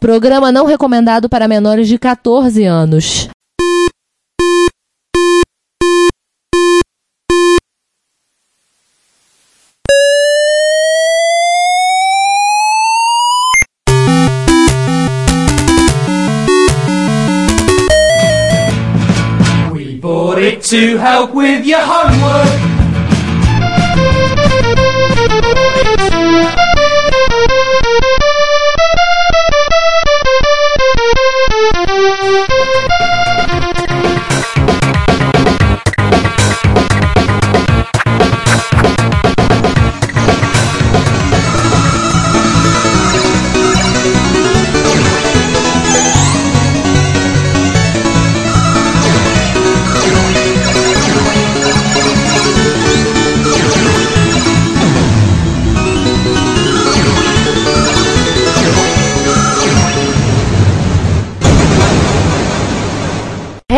Programa não recomendado para menores de 14 anos. We bought it to help with your homework.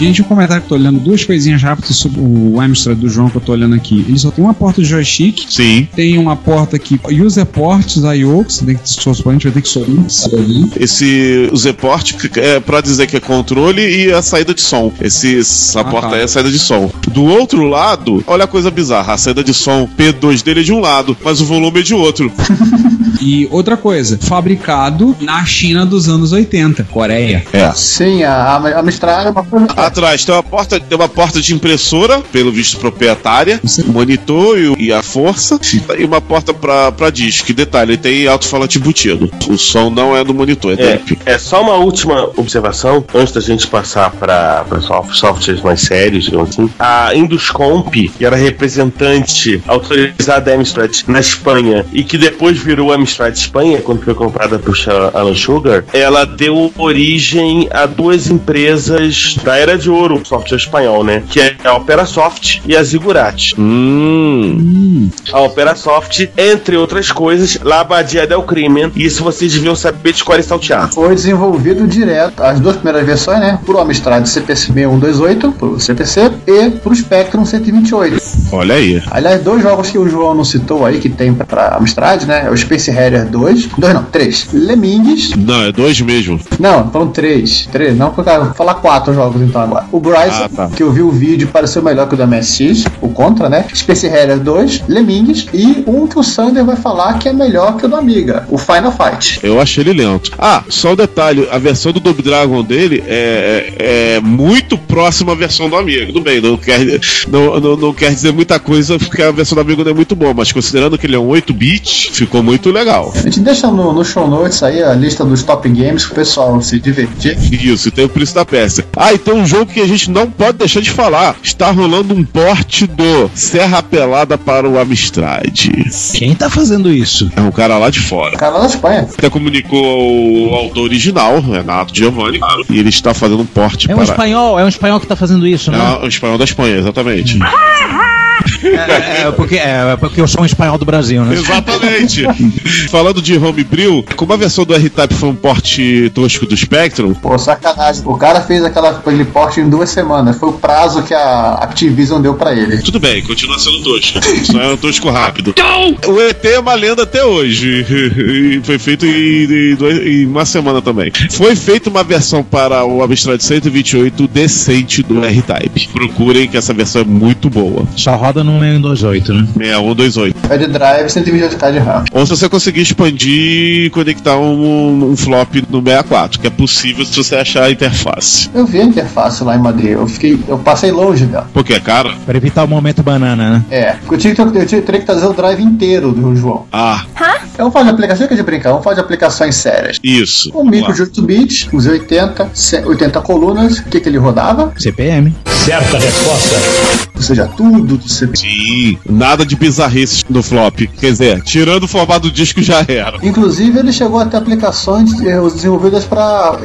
Gente, um comentário que eu tô olhando, duas coisinhas rápidas sobre o Amstrad do João que eu tô olhando aqui. Ele só tem uma porta de joystick. Sim. Tem uma porta aqui, user ports I.O., que você tem que, supostamente vai ter que subir. Esse o Z-Port é pra dizer que é controle e a saída de som. Esse, essa Ah, porta tá. aí é a saída de som. Do outro lado, olha a coisa bizarra. A saída de som P2 dele é de um lado, mas o volume é de outro. E outra coisa, fabricado na China dos anos 80, Coreia. É. Sim, a, a Amstrad é uma coisa. Atrás tem uma porta, tem uma porta de impressora, pelo visto proprietária, Você- monitor e, e a força, e uma porta pra, pra disco. Detalhe, ele tem alto-falante embutido. O som não é do monitor, é, É, DEP. é só uma última observação, antes da gente passar para softwares mais sérios, digamos assim. A Induscomp, que era representante autorizada da Amstrad na Espanha e que depois virou Amstrad Espanha, quando foi comprada por Alan Sugar, ela deu origem a duas empresas da Era de Ouro, software espanhol, né? Que é a Operasoft e a Ziggurat. Hum. A Operasoft, entre outras coisas, La Abadia del Crimen. E isso vocês deviam saber de cor e saltear. Foi desenvolvido direto, as duas primeiras versões, né? Pro Amstrad CPC 6128, pro CPC, e pro Spectrum 128. Olha aí. Aliás, dois jogos que o João não citou aí, que tem pra- pra Amstrad, né? É o Space Harrier 2. Dois não, três. Lemmings. Não, é dois mesmo. Não, foram três. Três, não, porque eu vou falar quatro jogos então agora. O Bryson, Ah, tá. que eu vi o vídeo pareceu melhor que o da MSX, o Contra, né? Space Harrier 2, Lemmings, e um que o Sander vai falar que é melhor que o do Amiga, o Final Fight. Eu achei ele lento. Ah, só um detalhe: a versão do Double Dragon dele é, é, é muito próxima à versão do Amigo. Tudo bem, não quer, não, não, não quer dizer muita coisa porque a versão do Amigo não é muito boa, mas considerando que ele é um 8-bit, ficou muito legal. A gente deixa no, no show notes aí a lista dos top games pro pessoal se divertir. Isso, e tem o preço da peça. Ah, e tem um jogo que a gente não pode deixar de falar. Está rolando um porte do Serra Pelada para o Amstrad. Quem tá fazendo isso? É um cara lá de fora. Cara lá da Espanha. Até comunicou ao autor original, Renato Giovanni, claro, e ele está fazendo um porte É um para. espanhol, é um espanhol que tá fazendo isso, né? É o espanhol da Espanha, exatamente. É, é, porque, é porque eu sou um espanhol do Brasil, né? Exatamente. Falando de homebrew, como a versão do R-Type foi um porte tosco do Spectrum, Pô, sacanagem. O cara fez aquela, aquele porte em duas semanas. Foi o prazo que a Activision deu pra ele. tudo bem, continua sendo tosco. Só é um tosco rápido. O ET é uma lenda até hoje. E foi feito em, em dois- em uma semana também. Foi feita uma versão para o Amstrad 128 decente do R-Type. Procurem que essa versão é muito boa. Só roda no 628, né? 6128. É de drive 128k de RAM. Ou se você conseguir expandir e conectar um, um flop no 64, que é possível se você achar a interface. Eu vi a interface lá em Madrid. Eu fiquei. Eu passei longe dela. Porque é caro? Pra evitar o momento banana, né? É, porque eu, tinha que, eu tinha- teria que trazer o drive inteiro do João. Ah, Vamos falar de aplicação, que de brincar, vamos falar de aplicações sérias. isso. Um micro de 8 bits, uns 80, 80 colunas, o que, que ele rodava? CPM. Ou seja, tudo do CPU. Sim, nada de bizarrices no flop. Quer dizer, tirando o formato do disco já era. Inclusive, ele chegou a ter aplicações eh, desenvolvidas para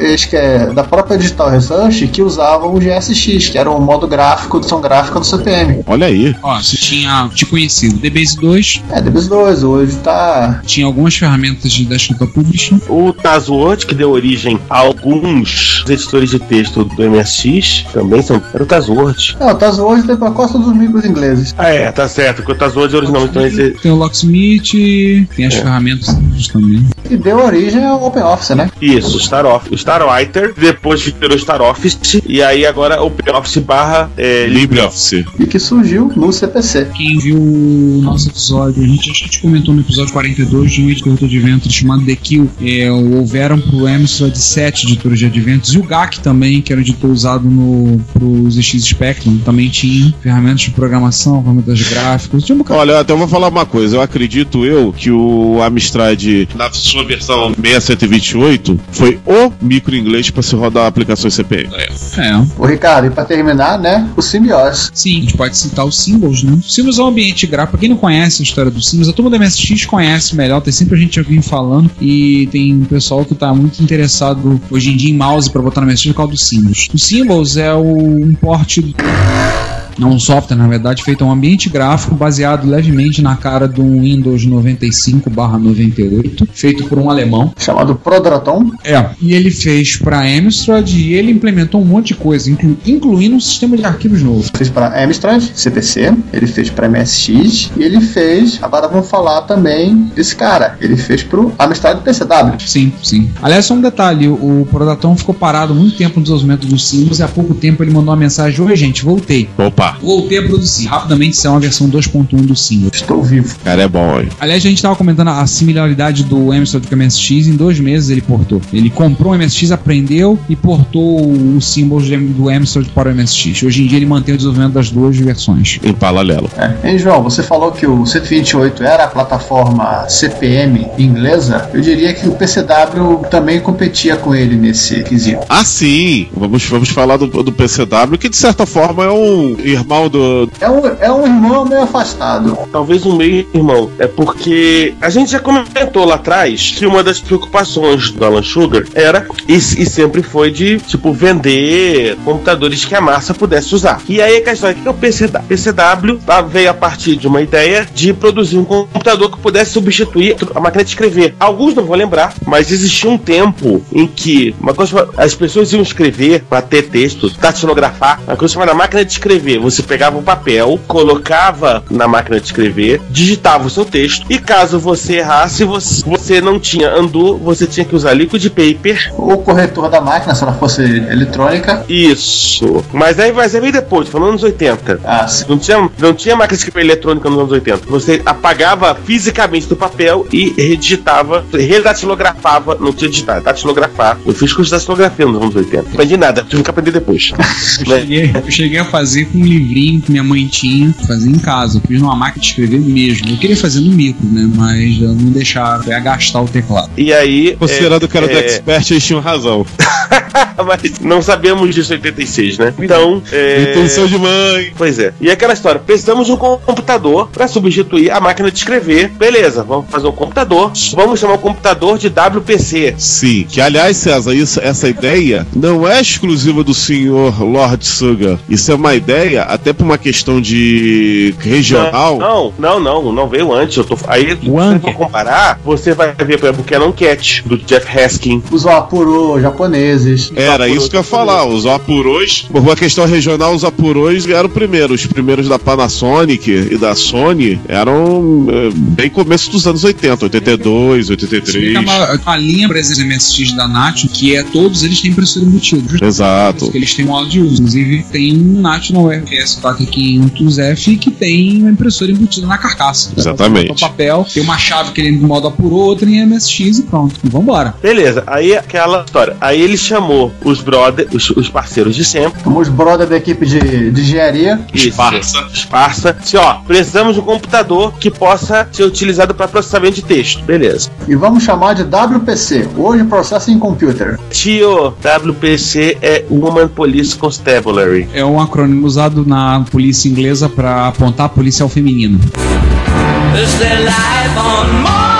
da própria Digital Research que usavam o GSX, que era o modo gráfico, edição gráfica do CPM. Olha aí. Ó, você tinha, te conhecido, DBase 2, É, DBS2, hoje tá. tinha algumas ferramentas de desktop publishing. O Tazword, que deu origem a alguns editores de texto do MSX, também são, era o Tazword. Não, o Tazword tem pra gosto dos micros ingleses. Ah, é, tá certo. Quanto às outras originalmente então esse. Tem o Locksmith, tem as ferramentas também. E deu origem ao OpenOffice, né? Isso, Star Office, Starwriter, depois virou Star Office, e aí agora OpenOffice barra é, LibreOffice. E que surgiu no CPC. Quem viu o nosso episódio, a gente acho que a gente comentou no episódio 42 de um editor de eventos chamado The Kill. É, houveram pro Amstrad 7 editores de adventos e o GAC também, que era o editor usado no, pros ZX Spectrum, também tinha ferramentas de programação, ferramentas gráficas. Tinha um bocado. Olha, eu até vou falar uma coisa. Eu acredito eu que o Amstrad, na sua versão 6128, foi o micro inglês para se rodar aplicações CPM. É. O Ricardo, e pra terminar, né? O Symbiose. Sim, a gente pode citar os Symbols, né? O Symbols é um ambiente gráfico. Pra quem não conhece a história dos Symbols, a turma da MSX conhece melhor, tem sempre a gente alguém falando e tem pessoal que tá muito interessado hoje em dia em mouse pra botar na MSX por causa dos Symbols. O Symbols é o, um porte não um software, na verdade, feito um ambiente gráfico baseado levemente na cara do Windows 95/98, feito por um alemão. Chamado Prodraton. É, e ele fez para Amstrad e ele implementou um monte de coisa, inclu- incluindo um sistema de arquivos novo. Fez para Amstrad, CPC, ele fez para MSX e ele fez, agora vamos falar também desse cara, ele fez pro Amstrad PCW. Sim, sim. Aliás, só um detalhe: o Prodaton ficou parado muito tempo no desenvolvimento dos Sims e há pouco tempo ele mandou uma mensagem: Oi, gente, voltei. Opa, Voltei a produzir. Rapidamente, isso é uma versão 2.1 do Sim. Estou vivo. cara, é bom, hein? Aliás, a gente estava comentando a similaridade do Amstrad com o MSX. Em dois meses ele portou. Ele comprou o MSX, aprendeu e portou o Symbols de- do Amstrad para o MSX. Hoje em dia ele mantém o desenvolvimento das duas versões. Em paralelo. É. Hein, João, você falou que o 128 era a plataforma CPM inglesa. Eu diria que o PCW também competia com ele nesse quesito. Ah, sim! Vamos, vamos falar do, do PCW, que de certa forma é um irmão do. É um, é um irmão meio afastado. Talvez um meio irmão. É porque a gente já comentou lá atrás que uma das preocupações do Alan Sugar era e, e sempre foi de tipo vender computadores que a massa pudesse usar. E aí a questão é que o PCW, PCW tá, veio a partir de uma ideia de produzir um computador que pudesse substituir a máquina de escrever. Alguns não vão lembrar, mas existia um tempo em que uma coisa as pessoas iam escrever para ter texto, datilografar, uma coisa chamada máquina de escrever. Você pegava um papel, colocava na máquina de escrever, digitava o seu texto e caso você errasse, você, você não tinha undo, você tinha que usar liquid paper. O corretor da máquina, se ela fosse eletrônica. Isso. Mas aí, mas aí veio depois, falando nos 80. Ah, sim. Não tinha, não tinha máquina de escrever eletrônica nos anos 80. Você apagava fisicamente do papel e redigitava, redatilografava, não tinha digitar, datilografar. Eu fiz curso de datilografia nos anos 80. Não aprendi nada, tive que aprender depois. Eu cheguei, eu cheguei a fazer com um livrinho que minha mãe tinha, fazer em casa. Eu fiz numa máquina de escrever mesmo. Eu queria fazer no micro, né? Mas eu não deixaram. Eu ia gastar o teclado. E aí. Considerando que era do é, Expert, eles tinham razão. Mas não sabemos disso em 86, né? Então. É... Intenção de mãe. Pois é. E aquela história, precisamos de um computador para substituir a máquina de escrever. Beleza, vamos fazer um computador. Vamos chamar o computador de WPC. Sim, que aliás, César, isso, essa ideia não é exclusiva do senhor Lord Sugar. Isso é uma ideia, até por uma questão de regional. Não, não, não, não veio antes. Eu tô... Aí, se você for comparar, você vai ver, por exemplo, o Canon Cat, do Jeff Haskin. Os Apuro japoneses. Era isso que eu ia falar. Os Apuros, por uma questão regional, os Apuros eram primeiros. Os primeiros da Panasonic e da Sony eram eh, bem começo dos anos 80, 82, Tem 83. uma, uma linha, por exemplo, MSX da Nacho, que é todos eles têm impressora embutida. Exato. Porque eles têm modo de uso. Inclusive, tem um National RS 4500F que tem uma impressora embutida na carcaça. Exatamente. O papel, tem uma chave que ele no modo apurou, outra em MSX e pronto. E vambora. Beleza, aí aquela história. Aí ele chamou os brothers, os, os parceiros de sempre. Os brother da equipe de, de engenharia. Esparsa. Esparsa. Assim, ó, precisamos de um computador que possa ser utilizado para processamento de texto. Beleza. E vamos chamar de WPC. Hoje Processing Computer. Tio, WPC é Woman Police Constabulary. É um acrônimo usado na polícia inglesa para apontar policial feminino. Is there life on Mars?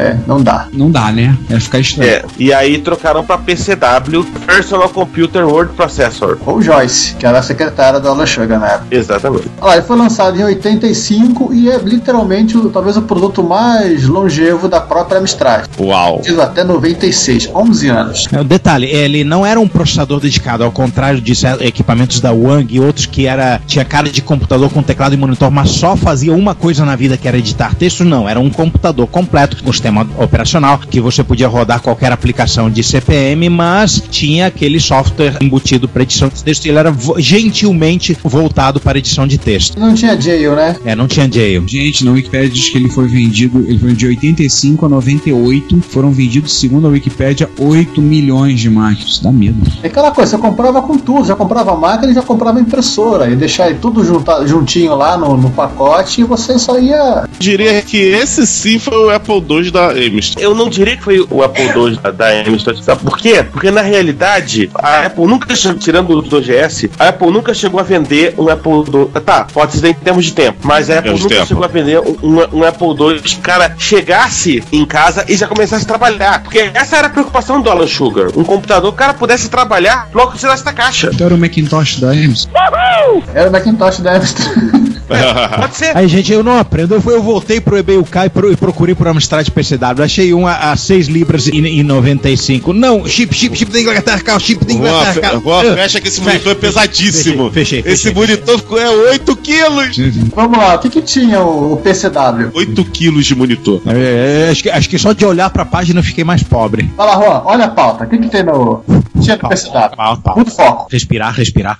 É, não dá. Não dá, né? Vai ficar estranho. É, e aí trocaram pra PCW, Personal Computer Word Processor. Ou Joyce, que era a secretária do Alan Sugar na época. Exatamente. Olha lá, ele foi lançado em 85 e é literalmente talvez o produto mais longevo da própria Amstrad. Uau. Até 96, 11 anos. É, O detalhe, ele não era um processador dedicado, ao contrário de certos equipamentos da Wang e outros que era tinha cara de computador com teclado e monitor, mas só fazia uma coisa na vida que era editar texto, não, era um computador completo com sistema operacional que você podia rodar qualquer aplicação de CPM, mas tinha aquele software embutido para edição de texto e ele era vo- gentilmente voltado para edição de texto. Não tinha jail, né? É, não tinha jail. Gente, na Wikipedia diz que ele foi vendido, ele foi de 85 a 98, foram vendidos, segundo a Wikipedia, 8 milhões de máquinas. Dá medo. É aquela coisa, você comprava com tudo, já comprava máquina e já comprava impressora. E deixar aí tudo junta, juntinho lá no, no pacote e você só ia. Diria que esse sim foi o Apple II da Amstrad. Eu não diria que foi o Apple II da, da Amstrad. Sabe por quê? Porque na realidade, a Apple nunca chegou, tirando o 2GS, a Apple nunca chegou a vender um Apple II. Tá, pode ser em termos de tempo, mas a Apple nunca tempo. chegou a vender um, um- Apple II que o cara chegasse em casa e já começasse a trabalhar. Porque essa era a preocupação do Alan Sugar. Um computador que o cara pudesse trabalhar logo que tirasse da caixa. Então era o Macintosh da Amstrad. Era o Macintosh da Amstrad. Pode ser. Aí, gente, eu não aprendo. Eu, fui- eu voltei pro eBay UK e, pro- e procurei por Amstrad PCW. Achei um a, a 6 libras e, e 95. Não, chip, chip, chip da Inglaterra, carro, chip da Inglaterra, Ah, fecha que esse fecha, monitor é fechei, pesadíssimo. Fechei, fechei, esse fechei. monitor ficou- é 8 quilos. Vamos lá, o que, que tinha o, o PCW? 8 quilos de monitor. É, é, acho, que, acho que só de olhar pra página eu fiquei mais pobre. Fala, Juan, olha a pauta. O que, que tem no. Tinha no PCW? Pauta, pauta. Muito foco. Respirar, respirar.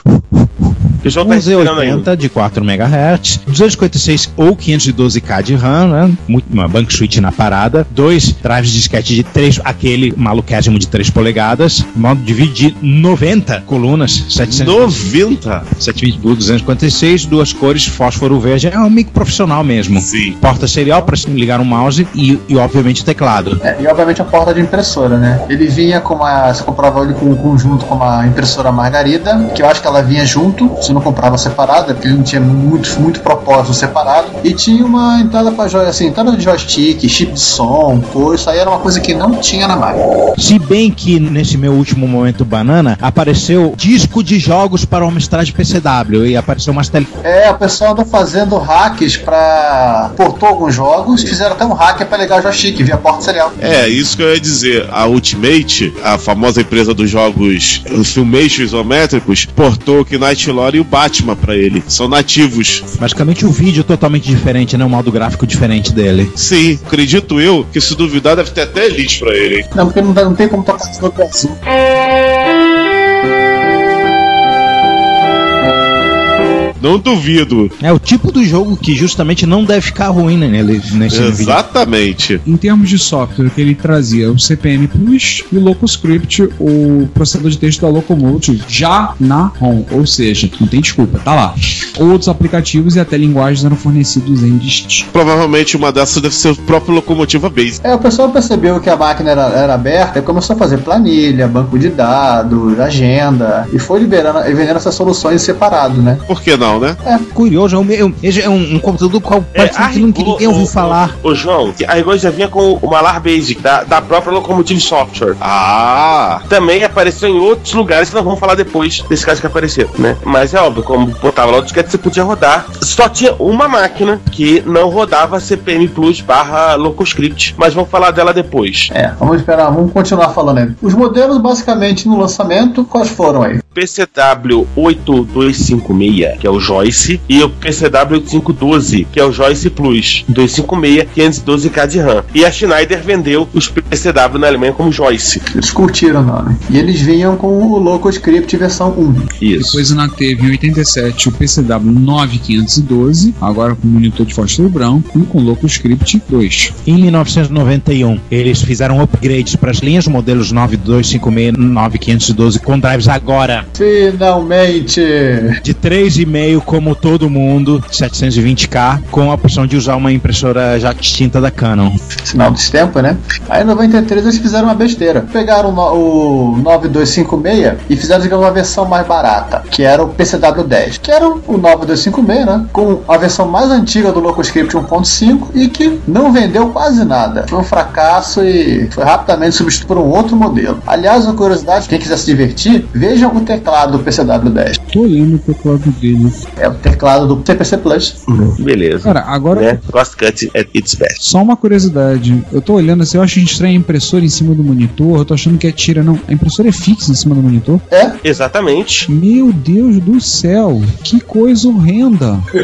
O pessoal tá esperando ainda. 1180 de 4 MHz, 256 ou 512K de RAM, né? Muito, uma bank switch na parada, dois drives de disquete de 3, aquele maluquésimo de 3 polegadas, modo de vídeo de 90 colunas, 700 90? 720 por 256, duas cores, fósforo verde, é um micro profissional mesmo. Sim. Porta serial para ligar um mouse e, e obviamente o teclado. É, e obviamente a porta de impressora, né? Ele vinha com uma. Você comprava ele com um conjunto com uma impressora Margarida, que eu acho que ela vinha junto, você não comprava separada, porque ele não tinha muito, muito propósito separado. E tinha uma entrada para joia, assim, entrada de joystick, chip de som, coisa, isso aí era uma coisa que não tinha na máquina. Se bem que nesse meu último momento banana apareceu disco de jogos para o Amstrad PCW e apareceu umas tele... É, o pessoal anda fazendo hacks pra. portou alguns jogos, fizeram até um hacker pra ligar o joystick via porta serial. É, isso que eu ia dizer. A Ultimate, a famosa empresa dos jogos Filmation isométricos, portou o Knight Lore o Batman pra ele. São nativos. Basicamente o vídeo totalmente diferente, né? Um modo gráfico diferente dele. Sim, acredito eu que se duvidar deve ter até elite pra ele, hein? Não, porque não, não tem como tocar esse jogo azul. Não duvido. É o tipo do jogo que justamente não deve ficar ruim né, nele, nesse vídeo. Exatamente. Em termos de software, que ele trazia o CPM Plus e o LocoScript, o processador de texto da Locomotive, já na ROM. Ou seja, não tem desculpa, tá lá. Outros aplicativos e até linguagens eram fornecidos em dist. Provavelmente uma dessas deve ser o próprio Locomotiva Base. É, o pessoal percebeu que a máquina era, era aberta e começou a fazer planilha, banco de dados, agenda, e foi liberando e vendendo essas soluções separado, né? Por que não, né? Curioso, é um, é um- é um, um computador do qual É, nunca ninguém ouviu falar. Ô, João, a Rigor já vinha com o Malar Basic da, da própria Locomotive Software. Ah! Também apareceu em outros lugares que nós vamos falar depois desse caso que apareceu, né? Mas é óbvio, como botava lá o disquete, você podia rodar. Só tinha uma máquina que não rodava CPM Plus barra LocoScript, mas vamos falar dela depois. É, vamos esperar, vamos continuar falando aí. Os modelos, basicamente, no lançamento, quais foram aí? PCW 8256, que é o Joyce, e o PCW 8512, que é o Joyce Plus, 256, 512K de RAM. E a Schneider vendeu os PCW na Alemanha como Joyce. Eles curtiram o nome. E eles vinham com o LocoScript versão 1. Isso. Depois ainda teve em 87 o PCW 9512, agora com monitor de fósforo branco e com LocoScript 2. Em 1991, eles fizeram upgrades para as linhas modelos 9256 9512 com drives agora Finalmente! De 3,5 como todo mundo, 720k, com a opção de usar uma impressora já extinta da Canon. Sinal dos tempos, né? Aí em 93 eles fizeram uma besteira. Pegaram o o 9256 e fizeram uma versão mais barata, que era o PCW10. Que era o 9256, né? Com a versão mais antiga do LocoScript 1.5 e que não vendeu quase nada. Foi um fracasso e foi rapidamente substituído por um outro modelo. Aliás, uma curiosidade, quem quiser se divertir, vejam o teclado do PCW10. Tô olhando o teclado dele. É o teclado do CPC Plus. Beleza. Cara, agora Né? Cost cut at its best. Só uma curiosidade, eu tô olhando assim, eu acho estranho a impressora em cima do monitor, eu tô achando que é tira, não. A impressora é fixa em cima do monitor. É, Exatamente. Meu Deus do céu, que coisa horrenda.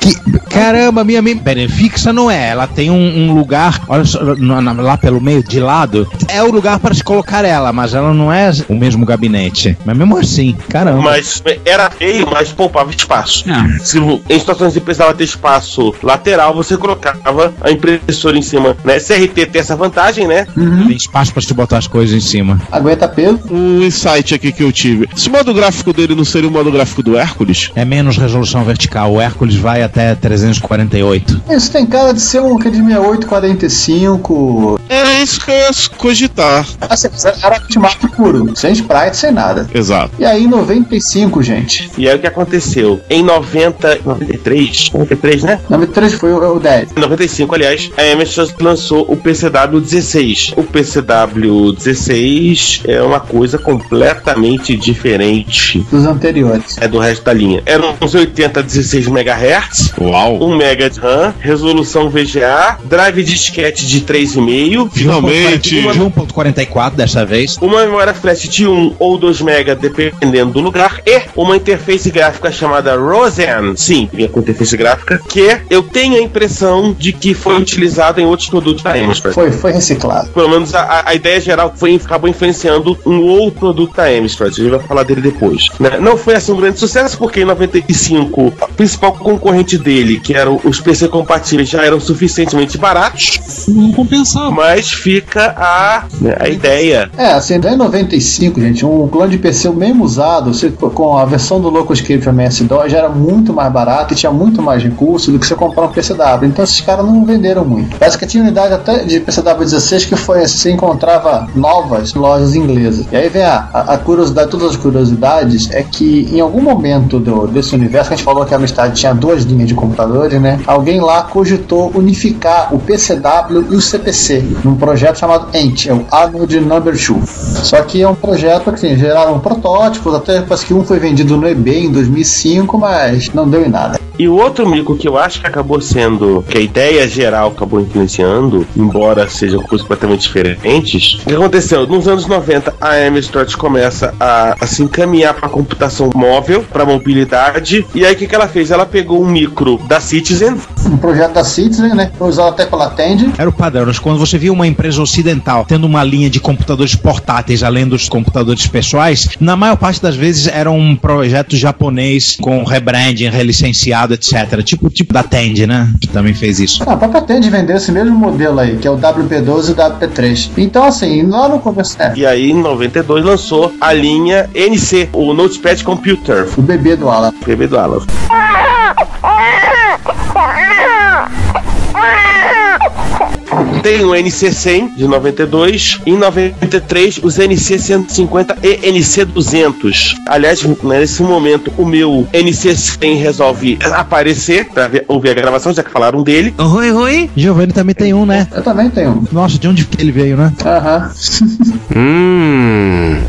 Que, caramba, minha, minha pera, fixa não é. Ela tem um, um lugar, olha só, na- na- lá pelo meio, de lado. É o lugar para se colocar ela, mas ela não é o mesmo gabinete. Mas mesmo assim, caramba. Mas era feio, mas poupava espaço. Ah, Se em situações que precisava ter espaço lateral, você colocava a impressora em cima. Né? CRT tem essa vantagem, né? Tem espaço para se botar as coisas em cima. aguenta peso. Um insight aqui que eu tive. Esse modo gráfico dele não seria o modo gráfico do Hércules? É menos resolução vertical. O Hércules vai até 348. Isso tem cara de ser um que é de 6845. É isso que eu ia cogitar. Assim, era ultimato puro, sem sprite, sem nada. Exato. E aí, em 95, gente. E aí o que aconteceu? Em 90, 93, 93, né? 93 foi o, o 10. Em 95, aliás, a Amstrad lançou o PCW 16. O PCW 16 é uma coisa completamente diferente Dos anteriores. é do resto da linha. Eram uns 80 16 MHz, Uau. 1 MB de RAM, resolução VGA, drive disquete de 3,5, Finalmente. De 1.44 dessa vez. uma memória flash de 1 ou 2 MB, dependendo do lugar, e uma interface gráfica chamada Roseanne. Sim, vinha com interface gráfica, que eu tenho a impressão de que foi utilizado em outros produtos da Amstrad. Foi, foi reciclado. Pelo menos a- a, a ideia geral foi, acabou influenciando um outro produto da Amstrad. A gente vai falar dele depois. né? Não foi assim um grande sucesso, porque em 95 o principal concorrente dele, que eram os PC compatíveis, já eram suficientemente baratos, não compensava. mas fica a, né, a ideia. É, assim, em 95, gente, um clone de PC mesmo usado, com a versão do LocoScript MS-DOS, já era muito mais barato e tinha muito mais recurso do que você comprar um PCW. Então esses caras não venderam muito. Parece que tinha unidade até de PCW 16 que foi assim, você encontrava novas lojas inglesas. E aí vem a, a, curiosidade, todas as curiosidades, é que em algum momento do, desse universo, que a gente falou que a Amstrad tinha duas linhas de computadores, né? Alguém lá cogitou unificar o PCW e o CPC num projeto chamado ENT, é o Anode Number 2. Só que é um projeto que assim, geraram protótipos, até parece que um foi vendido no eBay em 2005, mas não deu em nada. E o outro mico que eu acho que acabou sendo, que a ideia geral acabou influenciando, embora sejam coisas completamente diferentes, o que aconteceu? Nos anos 90, a Amstrad começa a, a se encaminhar para computação móvel, para mobilidade, e aí o que, que ela fez? Ela pegou um micro da Citizen, Um projeto da Citizen, né? Foi usado até pela Tandy. Era o padrão. Quando você via uma empresa ocidental tendo uma linha de computadores portáteis além dos computadores pessoais, na maior parte das vezes era um projeto japonês com rebranding, relicenciado, etc. Tipo tipo da Tandy, né? Que também fez isso. Ah, a própria Tandy vendeu esse mesmo modelo aí, que é o WP12 e o WP3. Então, assim, lá no começo. É, e aí em 92 lançou a linha NC, o Notepad Computer, o bebê do Alan. bebê do Alan. Tem o NC100 de 92 e em 93 os NC150 e NC200. Aliás, nesse momento o meu NC100 resolve aparecer para ver- ouvir a gravação, já que falaram dele. Oi, oi. Giovanni também tem um, né? Eu também tenho um. Nossa, de onde que ele veio, né? Aham.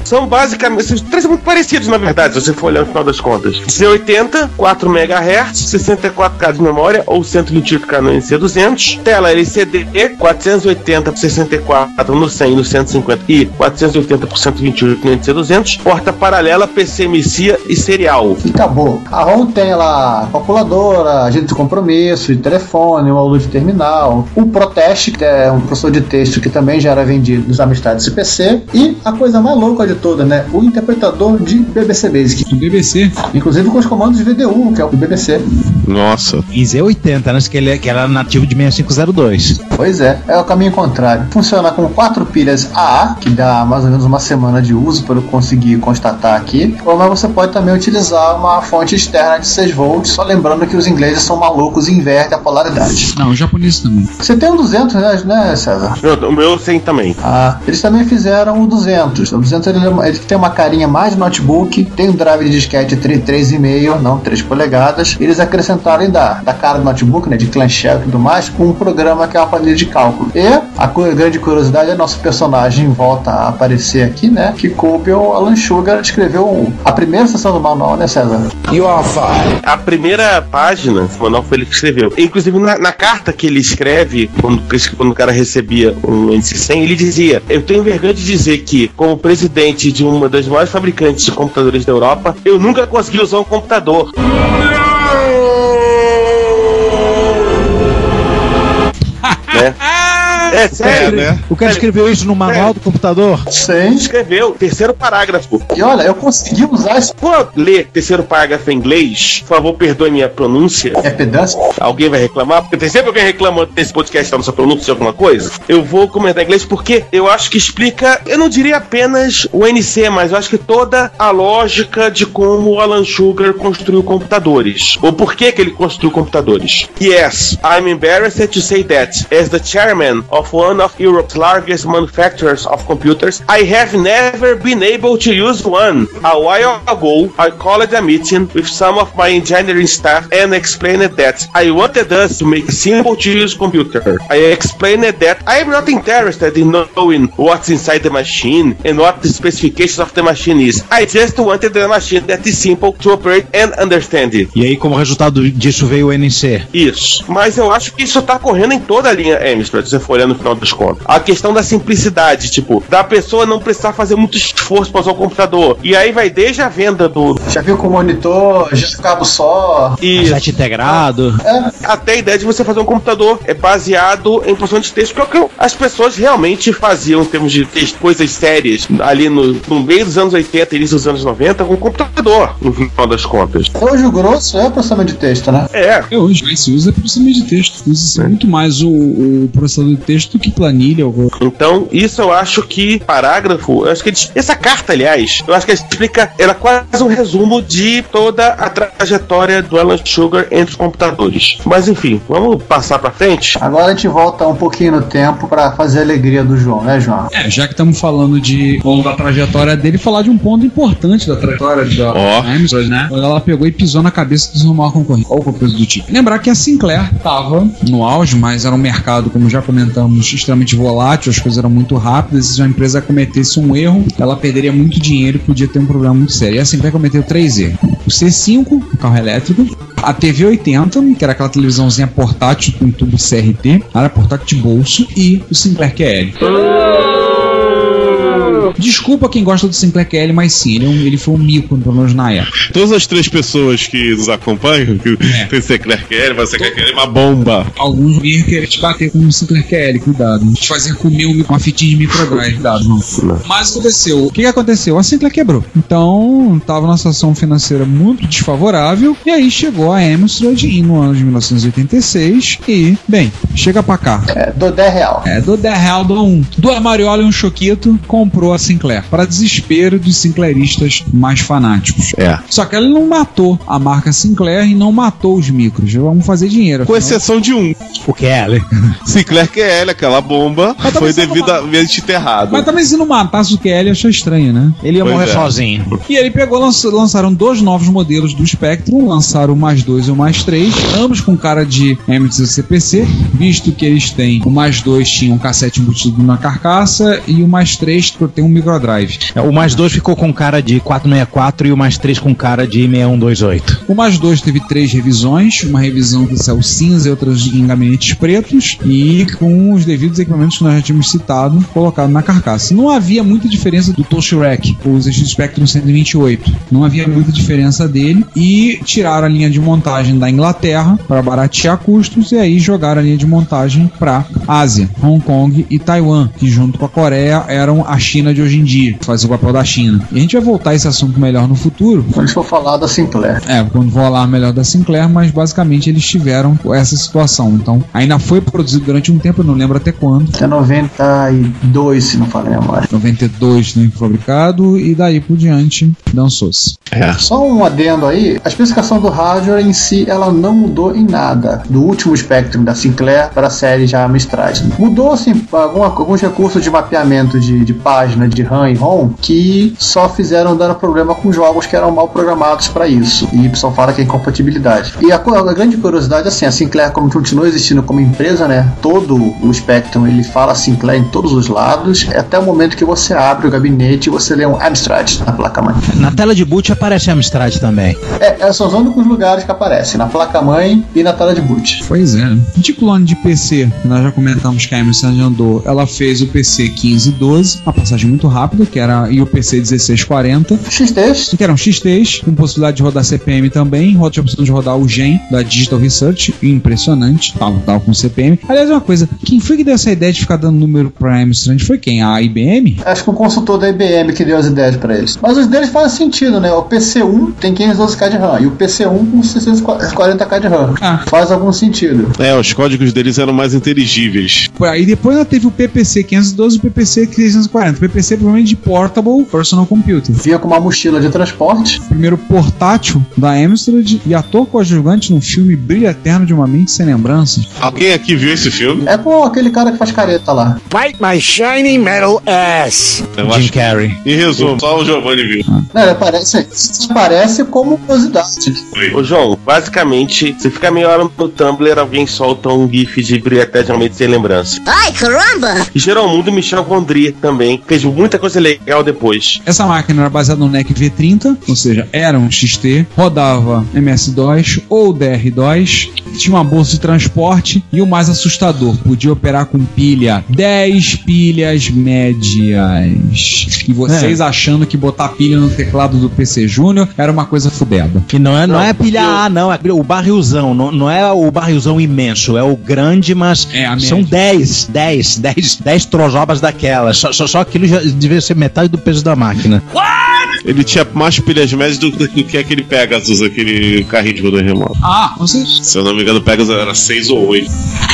São basicamente esses três são muito parecidos, na verdade, se você for olhar no final das contas. C80, 4 MHz, 64K de memória ou 128K no NC200. Tela LCD, 480 por 64 no 100 no 150 e 480 por 128 no NC200. Porta paralela, PCMC e serial. E acabou. A ROM tem lá calculadora, agente de compromisso, de telefone, uma luz de terminal, o Protest, que é um processador de texto que também já era vendido nos Amstrad CPC, e a coisa mais louca de toda, né? O interpretador de BBC Basic. Do BBC. Inclusive com os comandos de VDU, que é o do BBC. Nossa. Em Z80, né? Que ele, é- que era nativo de 6502. Pois é, é o caminho contrário. Funciona com quatro pilhas AA, que dá mais ou menos uma semana de uso, que eu consegui constatar aqui. Ou mas você pode também utilizar uma fonte externa de 6 volts, só lembrando que os ingleses são malucos e invertem a polaridade. Não, os japoneses também. Você tem um 200, né, né César? Eu- O meu tem também. Ah, eles também fizeram o 200. O 200 ele, ele tem uma carinha mais notebook, tem um drive de disquete 3 3,5, não 3 polegadas. Eles acrescentaram ainda da cara do notebook, né, de clamshell e tudo mais, com um programa que é uma planilha de cálculo. E a grande curiosidade é nosso personagem volta a aparecer aqui, né, que coube o Alan Sugar escreveu a primeira sessão do manual, né, César? A primeira página, o manual foi ele que escreveu. Inclusive, na, na carta que ele escreve, quando, quando o cara recebia um NC100, ele dizia: Eu tenho vergonha de dizer que, como presidente de uma das maiores fabricantes de computadores da Europa, eu nunca consegui usar um computador. né? É sério, né? O cara escreveu isso no manual do computador? Sim. Escreveu, terceiro parágrafo. E olha, eu consegui usar esse. Vou ler terceiro parágrafo em inglês. Por favor, perdoe minha pronúncia. É pedância? Alguém vai reclamar? Porque tem sempre alguém reclamando desse podcast da nossa pronúncia de alguma coisa. Eu vou comentar em inglês porque eu acho que explica, eu não diria apenas o NC, mas eu acho que toda a lógica de como o Alan Sugar construiu computadores. Ou por que, que ele construiu computadores. Yes, I'm embarrassed to say that, as the chairman of one of Europe's largest manufacturers of computers, I have never been able to use one. A while ago, I called a meeting with some of my engineering staff and explained that I wanted us to make a simple to use computer. I explained that I am not interested in knowing what's inside the machine and what the specifications of the machine is. I just wanted a machine that is simple to operate and understand it. E aí, como resultado disso, veio o NC. Isso. Mas eu acho que isso tá correndo em toda a linha Amstrad, se for olhar no final das contas. A questão da simplicidade, tipo, da pessoa não precisar fazer muito esforço para usar o computador. E aí vai desde a venda do. Já viu com monitor, já cabo só. E integrado. até a ideia de você fazer um computador é baseado em produção de texto, que é o que as pessoas realmente faziam em termos de texto, coisas sérias, ali no, no meio dos anos 80 e início dos anos 90, com computador, no final das contas. Hoje o grosso é processamento de texto, né? É, É, hoje mas se usa processamento de texto. Usa-se muito mais o, o processador de texto do que planilha. Ou... Então, isso eu acho que parágrafo, eu acho que ele- essa carta, aliás, eu acho que ela explica, ela é quase um resumo de toda a trajetória do Alan Sugar entre os computadores. Mas enfim, vamos passar pra frente. Agora a gente volta um pouquinho no tempo pra fazer a alegria do João, né, João? É, já que estamos falando de ou da trajetória dele, falar de um ponto importante da trajetória da Ó. Amstrad, né? Quando ela pegou e pisou na cabeça dos maior concorrente. Ou coisa do tipo. Lembrar que a Sinclair tava no auge, mas era um mercado, como já comentamos, extremamente volátil, as coisas eram muito rápidas. Se uma empresa cometesse um erro, ela perderia muito dinheiro e podia ter um problema muito sério. E a Sinclair cometeu três erros: o C5, o carro elétrico, a TV 80, que era aquela televisãozinha portátil com tubo CRT, era portátil de bolso, e o Sinclair QL. Desculpa quem gosta do Sinclair QL, mas sim, ele, é um- ele foi um mico, pelo menos na época. Todas as três pessoas que nos acompanham, que É. tem Sinclair QL, mas Sinclair QL é uma bomba. Alguns iam querer te bater com o Sinclair QL, cuidado. Te fazer comer um- uma fitinha de microdrive, cuidado, não. Mas aconteceu. O que, que aconteceu? A Sinclair quebrou. Então, tava numa situação financeira muito desfavorável. E aí chegou a Amstrad em- no ano de 1986. E, bem, chega pra cá. É, do 10 real. É, do The Hell do um. Do Mariola e um Choquito comprou a Sinclair. Para desespero dos sinclairistas mais fanáticos. É. Só que ele não matou a marca Sinclair e não matou os micros. Vamos fazer dinheiro. Com afinal- exceção de um. O Kelly. Sinclair QL, aquela bomba, Mas foi devidamente enterrado. Mas também se não matasse o QL, achou estranho, né? Ele ia Pois morrer é. sozinho. E ele pegou, lança- lançaram dois novos modelos do Spectrum, lançaram o mais dois e o mais três, ambos com cara de MTZ CPC, visto que eles têm o mais dois tinha um cassete embutido na carcaça e o mais três tem um microdrive. É, O mais dois ficou com cara de 464 e o mais três com cara de 6128. O mais dois teve três revisões, uma revisão que saiu cinza e outras em gabinetes pretos, e com os devidos equipamentos que nós já tínhamos citado, colocado na carcaça. Não havia muita diferença do Touch Rack, o ZX Spectrum 128. Não havia muita diferença dele, e tiraram a linha de montagem da Inglaterra para baratear custos, e aí jogaram a linha de montagem para Ásia, Hong Kong e Taiwan, que junto com a Coreia eram a China de hoje em dia, faz o papel da China. E a gente vai voltar a esse assunto melhor no futuro. Quando a gente for falar da Sinclair. É, quando vou falar melhor da Sinclair, mas basicamente eles tiveram essa situação. Então, ainda foi produzido durante um tempo, eu não lembro até quando. Até 92, se não falha a memória. 92 no fabricado e daí por diante dançou-se. É. Só um adendo aí, a especificação do hardware em si ela não mudou em nada do último Spectrum da Sinclair para a série já Amstrad. Mudou assim alguma- alguns recursos de mapeamento de, de página de RAM e ROM que só fizeram dar problema com jogos que eram mal programados para isso. E Y fala que é incompatibilidade. E a, a grande curiosidade é assim, a Sinclair como continua existindo como empresa, né? Todo o Spectrum ele fala Sinclair em todos os lados, até o momento que você abre o gabinete e você lê um Amstrad na placa-mãe. Na tela de boot aparece Amstrad também. É, esses são os únicos lugares que aparecem, na placa-mãe e na tela de boot. Pois é. De clone de PC, nós já comentamos que a Emerson andou, ela fez o PC 1512, uma passagem muito rápida, que era o PC 1640, XTs, que era um XTs, com possibilidade de rodar CPM também, roda tinha a opção de rodar o Gen da Digital Research, impressionante, tava, tava com CPM. Aliás, uma coisa, quem foi que deu essa ideia de ficar dando número pra Emerson? Foi quem? A IBM? acho que o consultor da IBM que deu as ideias pra eles. Mas os deles fazem sentido, né? O PC1 tem 512k de RAM e o PC1 com 640k de RAM. Ah. Faz algum sentido. É, os códigos deles eram mais inteligíveis. Aí depois ela teve o PPC 512 e o PPC 640. O PPC provavelmente de Portable Personal Computer. Vinha com uma mochila de transporte. primeiro portátil da Amstrad e ator coadjuvante no filme Brilho Eterno de uma Mente Sem Lembranças. Alguém aqui viu esse filme? É com aquele cara que faz careta lá. Bite my shiny metal ass. Eu Jim acho. Carrey. Em resumo, só o Giovanni viu. Não, ele aparece, aparece como curiosidade. Ô João, basicamente, você fica meia hora no Tumblr, alguém solta um gif de Brilho eternamente sem lembrança. Ai, caramba! E Geralmundo Michel Gondry também fez muita coisa legal depois. Essa máquina era baseada no NEC V30, ou seja, era um XT, rodava MS-DOS ou DR-DOS, tinha uma bolsa de transporte e o mais assustador, podia operar com pilha 10 pilhas médias. E vocês achando que botar pilha no teclado do PC Júnior era uma coisa fudeda. E não é, não, Não, é pilha eu- A, não. É o barrilzão. Não, não é o barrilzão imenso. É o grande, mas É, a são média. 10, 10, 10, 10 trojobas daquelas. Só, só, só aquilo já devia ser metade do peso da máquina. Ele tinha mais pilhas médias do, do que aquele Pegasus, aquele carrinho de controle remoto. Ah, vocês. Se eu não me engano, o Pegasus era 6 ou 8.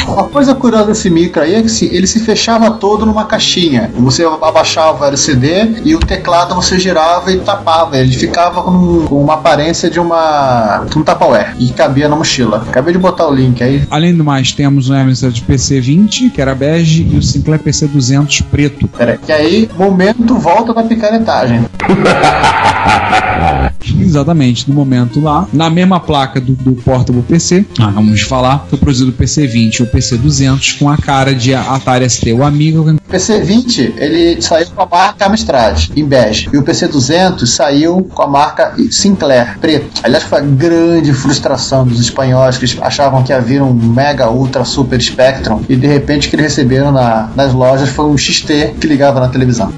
Uma coisa curiosa desse micro aí é que assim, ele se fechava todo numa caixinha. Você abaixava o LCD e o teclado você girava e tapava. Ele ficava com, com uma aparência de uma de um Tupperware e cabia na mochila. Acabei de botar o link aí. Além do mais, temos o Amstrad PC20, que era bege, e o Sinclair PC200 preto. Pera aí. E aí, momento volta da picaretagem. Exatamente, no momento lá, na mesma placa do, do Portable PC, ah, vamos falar, foi produzido o PC20 ou PC200 com a cara de Atari ST, o Amiga. O PC20 ele saiu com a marca Amstrad em bege e o PC200 saiu com a marca Sinclair preto. Aliás, foi a grande frustração dos espanhóis que achavam que havia um mega ultra super Spectrum e de repente o que eles receberam na- nas lojas foi um XT que ligava na televisão.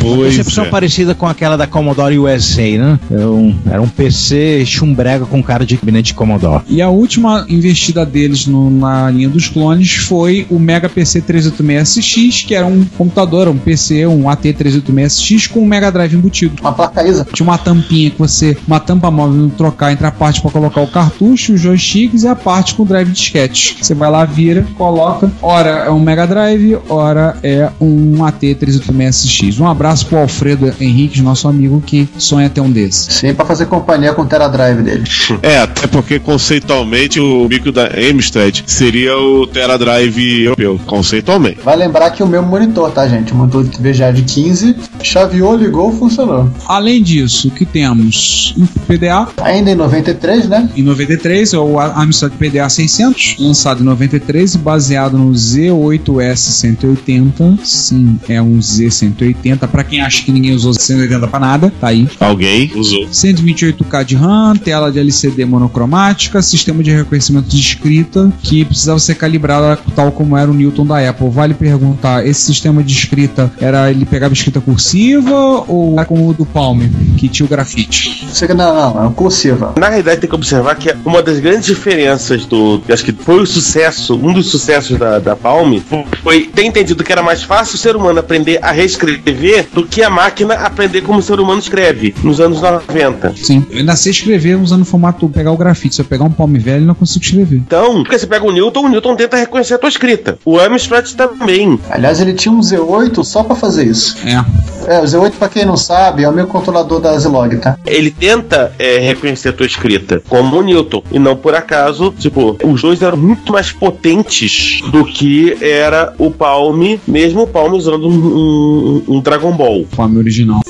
Pois Concepção é. parecida com aquela da Commodore USA, né? Era um, era um PC chumbrega com cara de gabinete de Commodore. E a última investida deles no- na linha dos clones foi o Mega PC 386SX, que era um computador, um PC, um AT386SX com um Mega Drive embutido. Uma placa ISA. Tinha uma tampinha que você, uma tampa móvel trocar entre a parte para colocar o cartucho, os joysticks e a parte com o drive disquete. Você vai lá, vira, coloca. Ora é um Mega Drive, ora é um AT386SX. Um abraço pro Alfredo Henrique, nosso amigo que sonha ter um desses. Sim, pra fazer companhia com o Teradrive dele. É, até porque conceitualmente o micro da Amstrad seria o Tera Drive europeu. Conceitualmente. Vai lembrar que o meu monitor, tá, gente? O monitor de VGA de 15, chaveou, ligou, funcionou. Além disso, o que temos? Um PDA Ainda em 93, né? em 93, é o Amstrad PDA 600, lançado em 93 e baseado no Z8S 180. Sim, é um Z180. Para quem acha que ninguém usou Z180 para nada, tá aí. Alguém usou. 128K de RAM, tela de LCD monocromática, sistema de reconhecimento de escrita que precisava ser calibrado tal como era o Newton da Apple. Vale perguntar, esse sistema de escrita era ele pegava escrita cursiva ou era como o do Palm, que tinha o grafite? Você que não, não, é cursiva. Na realidade, tem que observar que uma das grandes diferenças do. Acho que foi o sucesso, um dos sucessos da, da Palm, foi ter entendido que era mais fácil o ser humano aprender a reescrever do que a máquina aprender como o ser humano escreve, nos anos 90. Sim. Eu ainda sei escrever usando o formato pegar o grafite. Se eu pegar um Palm velho, eu não consigo escrever. Então, porque você pega o Newton, o Newton tenta reconhecer a tua escrita. O Amstrad também. Aliás, ele tinha um Z8 só pra fazer isso. É. É, o Z8, pra quem não sabe, é o meu controlador da Zilog, tá? Ele tenta é, reconhecer a tua escrita como o Newton. E não por acaso, tipo, os dois eram muito mais potentes do que era o Palm, mesmo o Palm usando um, um- um Dragon Ball. Palm original.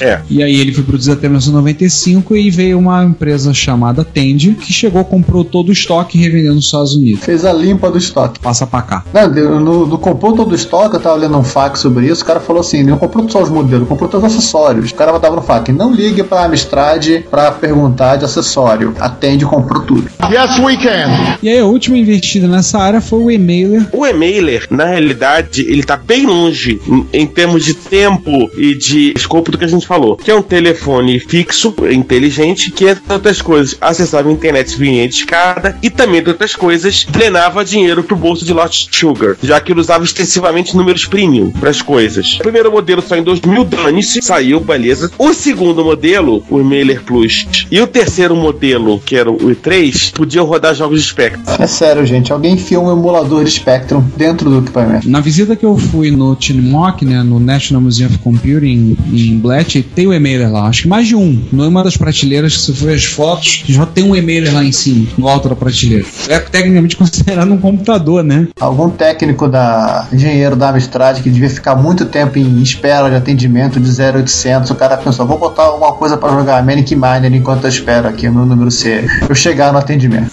É. E aí ele foi produzido até 1995 e veio uma empresa chamada Tend que chegou, comprou todo o estoque e revendeu nos Estados Unidos. Fez a limpa do estoque. Passa pra cá. Não, no, no comprou todo o estoque, eu tava lendo um fax sobre isso, o cara falou assim, não comprou só os modelos, comprou todos os acessórios. O cara mandava no fax, não ligue pra Amstrad pra perguntar de acessório. Atende, comprou tudo. Yes, we can. E aí a última investida nessa área foi o e-mailer. O e-mailer, na realidade, ele tá bem longe em, em termos de tempo e de escopo do que a gente falou. Que é um telefone fixo, inteligente, que, entre outras coisas, acessava a internet via escada e também, entre outras coisas, drenava dinheiro pro bolso de Lot Sugar, já que ele usava extensivamente números premium pras coisas. O primeiro modelo saiu em 2000, dane-se, saiu, beleza. O segundo modelo, o e-mailer Plus, e o terceiro modelo, que era o i3, podiam rodar jogos de Spectrum. É sério, gente, alguém enfiou um emulador de Spectrum dentro do equipamento. Na visita que eu fui no Tinmock, né, no National Museum of Computing em Bletchley, tem o e-mailer lá. Acho que mais de um. Numa das prateleiras, se você ver as fotos, já tem um e-mailer lá em cima, no alto da prateleira. É tecnicamente considerado um computador, né? Algum técnico da engenheiro da Amstrad que devia ficar muito tempo em espera de atendimento de 0800, o cara pensou, vou botar alguma coisa pra jogar Manic Miner enquanto eu espero aqui o meu número C. Eu chegar no atendimento.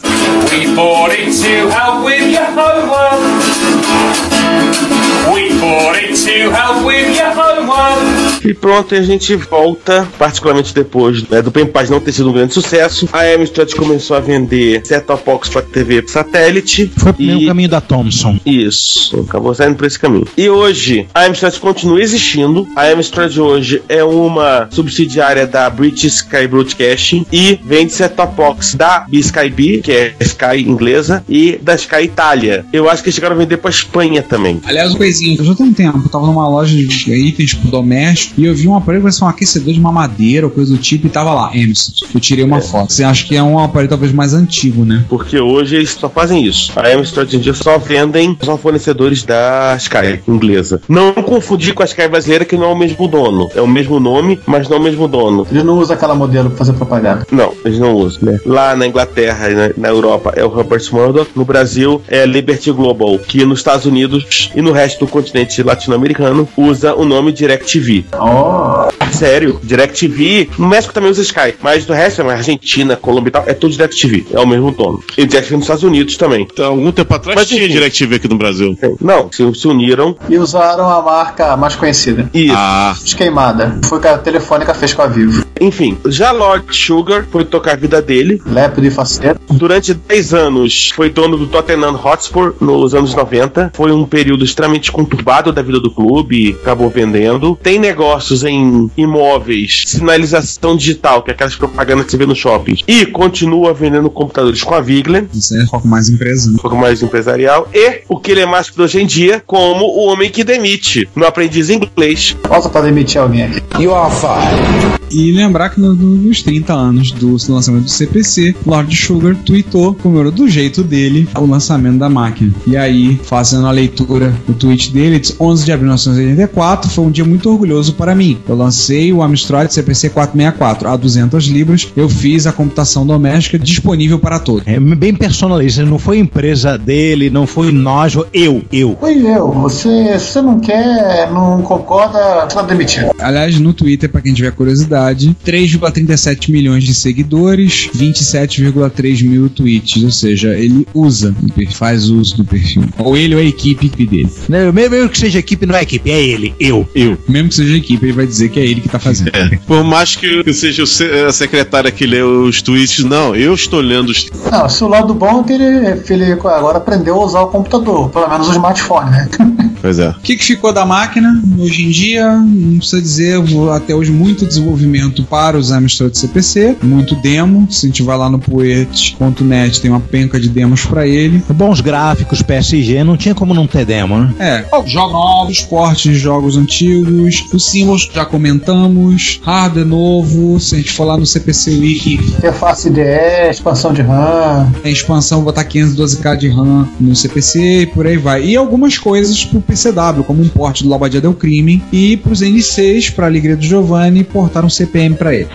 We bought it to help with your homework. We bought it E pronto, e a gente volta, particularmente depois né, do Pempaz não ter sido um grande sucesso. A Amstrad começou a vender set-top box para TV satélite. Foi o e... caminho da Thomson. Isso, acabou saindo por esse caminho. E hoje, a Amstrad continua existindo. A Amstrad hoje é uma subsidiária da British Sky Broadcasting e vende set-top box da Sky que é Sky inglesa, e da Sky Itália. Eu acho que eles chegaram a vender pra Espanha também. Aliás, uma coisinha, eu já tenho um tempo, eu tava numa loja de itens pro doméstico e eu vi um aparelho que parecia um aquecedor de mamadeira ou coisa do tipo e tava lá, Emerson. Eu tirei uma foto. Você acha que é um aparelho talvez mais antigo, né? Porque hoje eles só fazem isso. A Amstrad hoje em dia só vendem, são fornecedores da Sky inglesa. Não confundir com a Sky brasileira, que não é o mesmo dono. É o mesmo nome, mas não é o mesmo dono. Eles não usam aquela modelo pra fazer propaganda. Não, eles não usam, né? Lá na Inglaterra e na, na Europa é o Rupert Murdoch, no Brasil é a Liberty Global, que nos Estados Unidos e no resto do continente latino-americano usa o nome DirecTV. Oh, Sério, DirecTV, no México também usa Sky, mas do resto, é Argentina, Colômbia e tal, é tudo DirecTV, é o mesmo dono. E DirecTV nos Estados Unidos também. Então, algum tempo atrás Mas, tinha enfim. DirecTV aqui no Brasil. Não, se, se uniram e usaram a marca mais conhecida. e Ah, Esqueimada. Foi o que a Telefônica fez com a Vivo. enfim, já Lord Sugar foi tocar a vida dele. Lépido e faceiro. Durante 10 anos foi dono do Tottenham Hotspur nos anos 90. Foi um período extremamente conturbado da vida do clube, acabou vendendo. Tem negócios em imóveis, sinalização digital, que é aquelas propagandas que você vê no shopping. E continua vendendo computadores com a Viglen, Isso é foco mais empresa, né? um pouco mais empresarial. E o que ele é mais hoje em dia, como o homem que demite no aprendiz inglês. Volta pra demitir alguém aqui. You are fired. E lembrar que no- no- nos 30 anos do lançamento do CPC, Lord Sugar tweetou, comemorou do jeito dele, o lançamento da máquina. E aí, fazendo a leitura do tweet dele, diz, 11 de abril de 1984 foi um dia muito orgulhoso para mim. Eu lancei o Amstrad CPC 464 a 200 libras. Eu fiz a computação doméstica disponível para todos. É bem personalista, não foi empresa dele, não foi nós, eu, eu. Pois eu, você, você não quer, não concorda, tá demitido. Aliás, no Twitter, para quem tiver curiosidade, 3,37 milhões de seguidores, 27,3 mil tweets. Ou seja, ele usa, faz uso do perfil. Ou ele ou a equipe dele. Não, mesmo que seja equipe, não é equipe, é ele, eu. Eu. Mesmo que seja a equipe, ele vai dizer que é ele que tá fazendo. É. Por mais que eu seja a secretária que lê os tweets, não, eu estou lendo os Não, se o lado bom é que ele, ele agora aprendeu a usar o computador, pelo menos o smartphone, né? Pois é. O que, que ficou da máquina? Hoje em dia, não precisa dizer, até hoje muito desenvolvimento para os Amstrad CPC, muito demo. Se a gente vai lá no poet.net, tem uma penca de demos para ele. Bons gráficos, PSG, não tinha como não ter demo, né? É, jogos novos, portes de jogos antigos, os símbolos já comentamos, hardware novo, se a gente for lá no CPC Wiki, Interface IDE, expansão de RAM. tem expansão, botar 512k de RAM no CPC e por aí vai. E algumas coisas pro PCW, como um porte do Labadia Del Crime e pros NCs, pra Alegria do Giovanni, portar um CPM pra ele.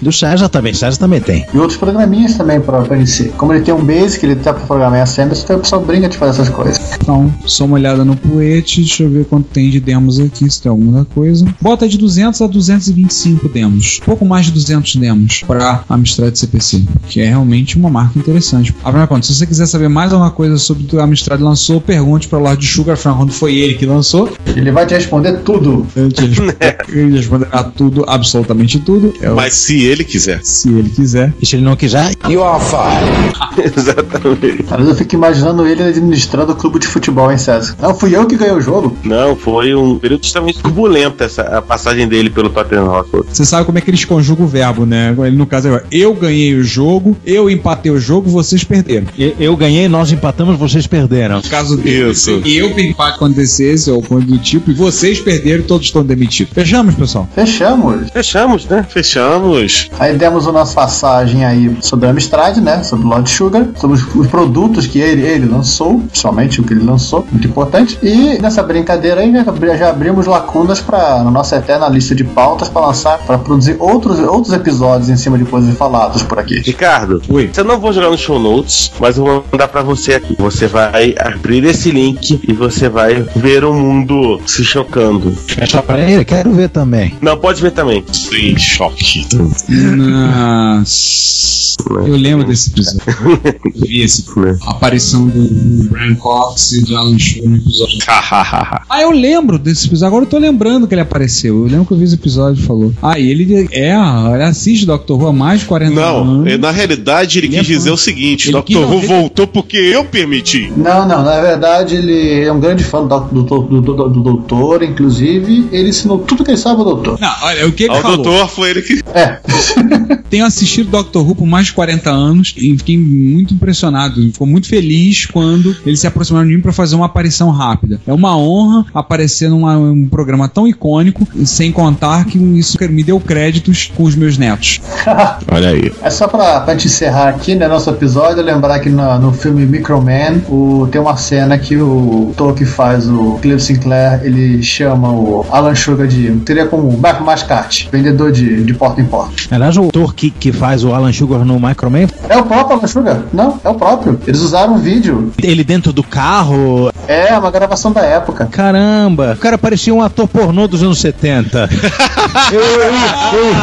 Do César também, César também tem. E outros programinhas também para o NC. Como ele tem um Basic, ele tá para programar em Assembly, então o pessoal brinca de fazer essas coisas. Então, só uma olhada no Poet, deixa eu ver quanto tem de demos aqui, se tem alguma coisa. Bota de 200 a 225 demos. Pouco mais de 200 demos para Amstrad CPC, que é realmente uma marca interessante. Afinal de contas, se você quiser saber mais alguma coisa sobre o que o Amstrad lançou, pergunte para o Lord Sugar, afinal, quando foi ele que lançou. Ele vai te responder tudo. Ele te responderá tudo, absolutamente tudo. É o- Mas se ele quiser. se ele quiser. E se ele não quiser, You are fired. Exatamente. Às vezes eu fico imaginando ele administrando o clube de futebol em César. Não, fui eu que ganhei o jogo. Não, foi um período extremamente turbulento essa, a passagem dele pelo Tottenham Hotspur. Você sabe como é que eles conjugam o verbo, né? Ele, no caso, é eu ganhei o jogo, eu empatei o jogo, vocês perderam. eu, eu ganhei, nós empatamos, vocês perderam. No caso dele, Isso. e eu empate acontecesse, ou coisa do tipo, e vocês perderam, todos estão demitidos. Fechamos, pessoal? Fechamos. Fechamos, né? Fechamos. Aí demos a nossa passagem aí sobre a Amstrad, né? Sobre o Lord Sugar, sobre os, os produtos que ele, ele lançou, principalmente o que ele lançou, muito importante. E nessa brincadeira aí já, abri- já abrimos lacunas para na nossa eterna lista de pautas para lançar, para produzir outros, outros episódios em cima de coisas faladas por aqui. Ricardo, Oi. você não vou jogar no show notes, mas eu vou mandar pra você aqui. Você vai abrir esse link e você vai ver o mundo se chocando. É só pra ele? Quero ver também. Não, pode ver também. Sim, choque. Nossa. Eu lembro desse episódio. Eu vi esse a aparição do Brian Cox e do Alan Shaw no episódio. Ah, eu lembro desse episódio. Agora eu tô lembrando que ele apareceu. Eu lembro que eu vi esse episódio e falou. Ah, e ele é, ele assiste Doctor Who há mais de 40 Não, anos. é, na realidade ele Ele quis é dizer o seguinte: quis não, Who ele- voltou porque eu permiti. Não, não, na verdade ele é um grande fã do, do, do, do, do doutor, inclusive ele ensinou tudo que ele sabe ao doutor. Não, olha, o que ele Ao falou? doutor foi ele que. É, Tenho assistido Doctor Who por mais de 40 anos e fiquei muito impressionado. Ficou muito feliz quando eles se aproximaram de mim para fazer uma aparição rápida. É uma honra aparecer num um programa tão icônico, sem contar que isso me deu créditos com os meus netos. Olha aí. é só pra, pra gente encerrar aqui, né, nosso episódio, lembrar que no, no filme Microman o, tem uma cena que o que faz o Clive Sinclair, ele chama o Alan Sugar de, teria como Marco Mascate, vendedor de, de porta em porta. Aliás, o ator que, que faz o Alan Sugar no Microman, É o próprio Alan Sugar? Não, é o próprio. Eles usaram um vídeo. ele dentro do carro. É uma gravação da época. Caramba, o cara parecia um ator pornô dos anos 70. Eu- eu- eu-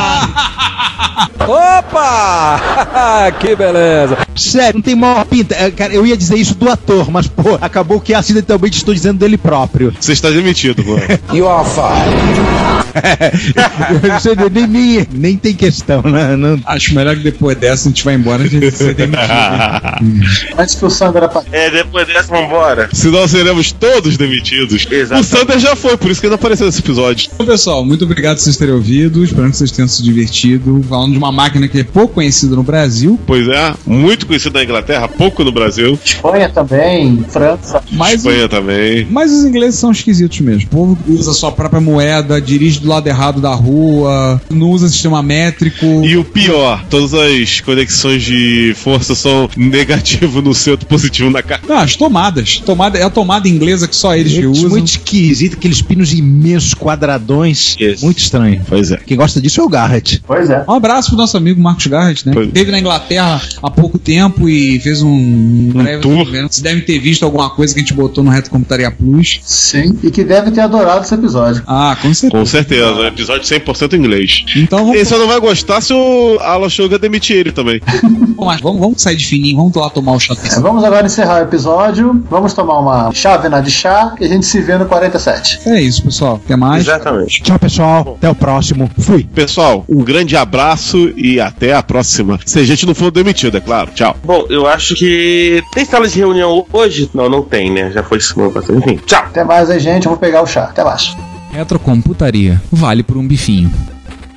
Opa! que beleza! sério, não tem maior pinta. É, Cara, eu ia dizer isso do ator, mas, pô, acabou que acidentalmente estou dizendo dele próprio. Você está demitido, mano. You are fired. Você nem, nem, nem tem questão, né? Não- Acho melhor que depois dessa a gente vai embora e a gente ser demitido. Antes que o Sandro apareça. É, depois dessa, vambora. Senão seremos todos demitidos. Exato. O Sander já foi, por isso que ele não apareceu nesse episódio. Então, pessoal, muito obrigado por vocês terem ouvido. Espero que vocês tenham se divertido. Falando de uma máquina que é pouco conhecida no Brasil. Pois é, muito conhecido na Inglaterra, pouco no Brasil. Espanha também, França. Mas, Espanha também. mas os ingleses são esquisitos mesmo. O povo usa sua própria moeda, dirige do lado errado da rua, não usa sistema métrico. E o pior, todas as conexões de força são negativo no centro, positivo na cara. Não, as tomadas. Tomada, é a tomada inglesa que só eles que Muito, usam. muito esquisito, aqueles pinos imensos, quadradões. Isso. Muito estranho. Pois é. Quem gosta disso é o Garrett. Pois é. Um abraço pro nosso amigo Marcos Garrett, né? Pois- Teve na Inglaterra há pouco tempo e fez um, breve tour. Vocês devem ter visto alguma coisa que a gente botou no Reto Computaria Plus. Sim. E que deve ter adorado esse episódio. Ah, com certeza. Com certeza. Certeza. Episódio 100% em inglês. Então vamos, Ele só não vai gostar se o Alan Sugar demitir ele também. vamos, vamos, vamos sair de fininho, vamos lá tomar o chá. Vamos agora encerrar o episódio. Vamos tomar uma chávena de chá e a gente se vê no 47. É isso, pessoal. Até mais. Exatamente. Tchau, pessoal. Até o próximo. Fui. Pessoal, um grande abraço e até a próxima. Se a gente não for demitido, é claro. Tchau. Bom, eu acho que. Tem sala de reunião hoje? Não, não tem, né? Já foi semana passada. Enfim, tchau. Até mais aí, gente. Eu vou pegar o chá. Até mais. Retrocomputaria. Vale por um bifinho.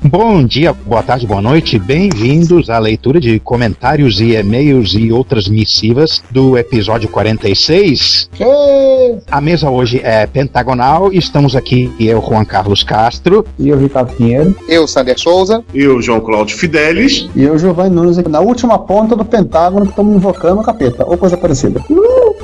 Bom dia, boa tarde, boa noite. Bem-vindos à leitura de comentários e e-mails e outras missivas do episódio 46. A mesa hoje é pentagonal. Estamos aqui eu, Juan Carlos Castro. E eu, Ricardo Pinheiro. Eu, Sander Souza. Eu, João Cláudio Fidelis. E eu, Giovanni Nunes, aqui na última ponta do Pentágono que estamos invocando o capeta, ou coisa parecida.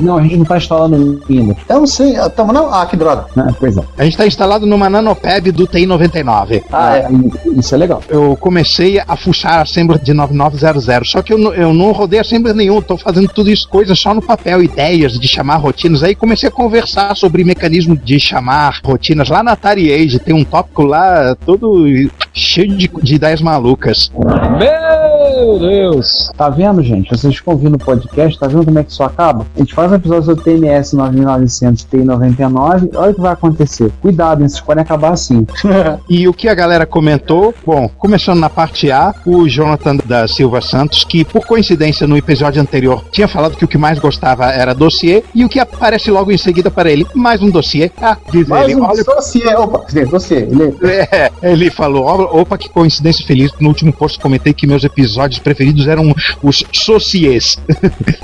Não, a gente não tá instalando ainda. Eu não sei. Tamo não? Ah, que droga. Né? Pois é. A gente está instalado numa nanopeb do TI-99. Ah, é. Isso é legal. Eu comecei a fuçar a Assembler de 9900, só que eu, não- eu não rodei Assembler nenhum, tô fazendo tudo isso, coisas só no papel, ideias de chamar rotinas. Aí comecei a conversar sobre mecanismo de chamar rotinas lá na Atari Age, tem um tópico lá todo cheio de, de ideias malucas. Meu Deus! Tá vendo, gente? Vocês ficam ouvindo o podcast, tá vendo como é que isso acaba? A gente faz um episódio do TMS 9900 TI 99, olha o que vai acontecer. Cuidado? Vocês podem acabar assim. E o que a galera comentou, bom, começando na parte A, o Jonathan da Silva Santos, que por coincidência no episódio anterior tinha falado que o que mais gostava era dossiê, e o que aparece logo em seguida para ele, mais um dossiê. Ah, diz Mais ele, um olha dossiê. Opa, dossiê. Ele... É, ele falou, "Ó, opa, que coincidência feliz, no último post comentei que meus episódios preferidos eram os sociês.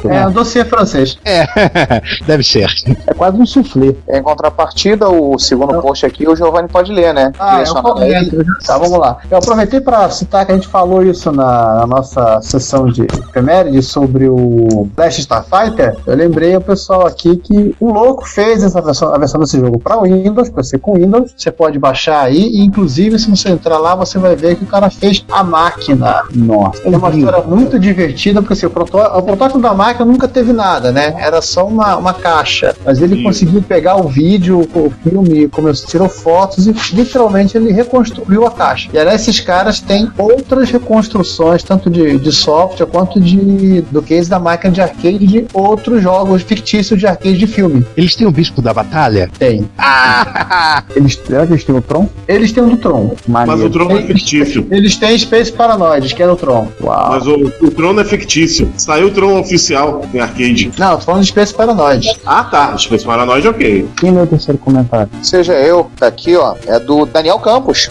É, um dossiê francês. É, deve ser. É quase um soufflé. Em contrapartida, o segundo post aqui, o Giovanni pode ler, né? Ah, eu ele. Tá, vamos lá. Eu aproveitei para citar que a gente falou isso na, na nossa sessão de efeméride sobre o Flash Starfighter. Eu lembrei ao pessoal aqui que o louco fez essa versão, a versão desse jogo para Windows, para ser com Windows. Você pode baixar aí e, inclusive, se você entrar lá, você vai ver que o cara fez a máquina. Nossa. É uma história muito divertida, porque assim, o, protó o protótipo da máquina nunca teve nada, né? Era só uma, uma caixa. Mas ele Isso. conseguiu pegar o vídeo, o filme, começou, tirou fotos e literalmente ele reconstruiu a caixa. E aliás, esses caras têm outras reconstruções, tanto de, de software quanto de do case da máquina de arcade de outros jogos fictícios de arcade de filme. Eles têm o bispo da batalha? Tem. Ah! Eles, será que eles têm o Tron? Eles têm o do Tron. Mas o Tron é fictício. Eles têm Space Paranoid, que é do Tron. Uau. Mas o, o Tron é fictício. Saiu o Tron oficial em arcade. Não, tô falando de Space Paranoid. Ah, tá. Space Paranoid, ok. Quem leu o terceiro comentário? Seja eu, tá aqui, ó. É do Daniel Campos.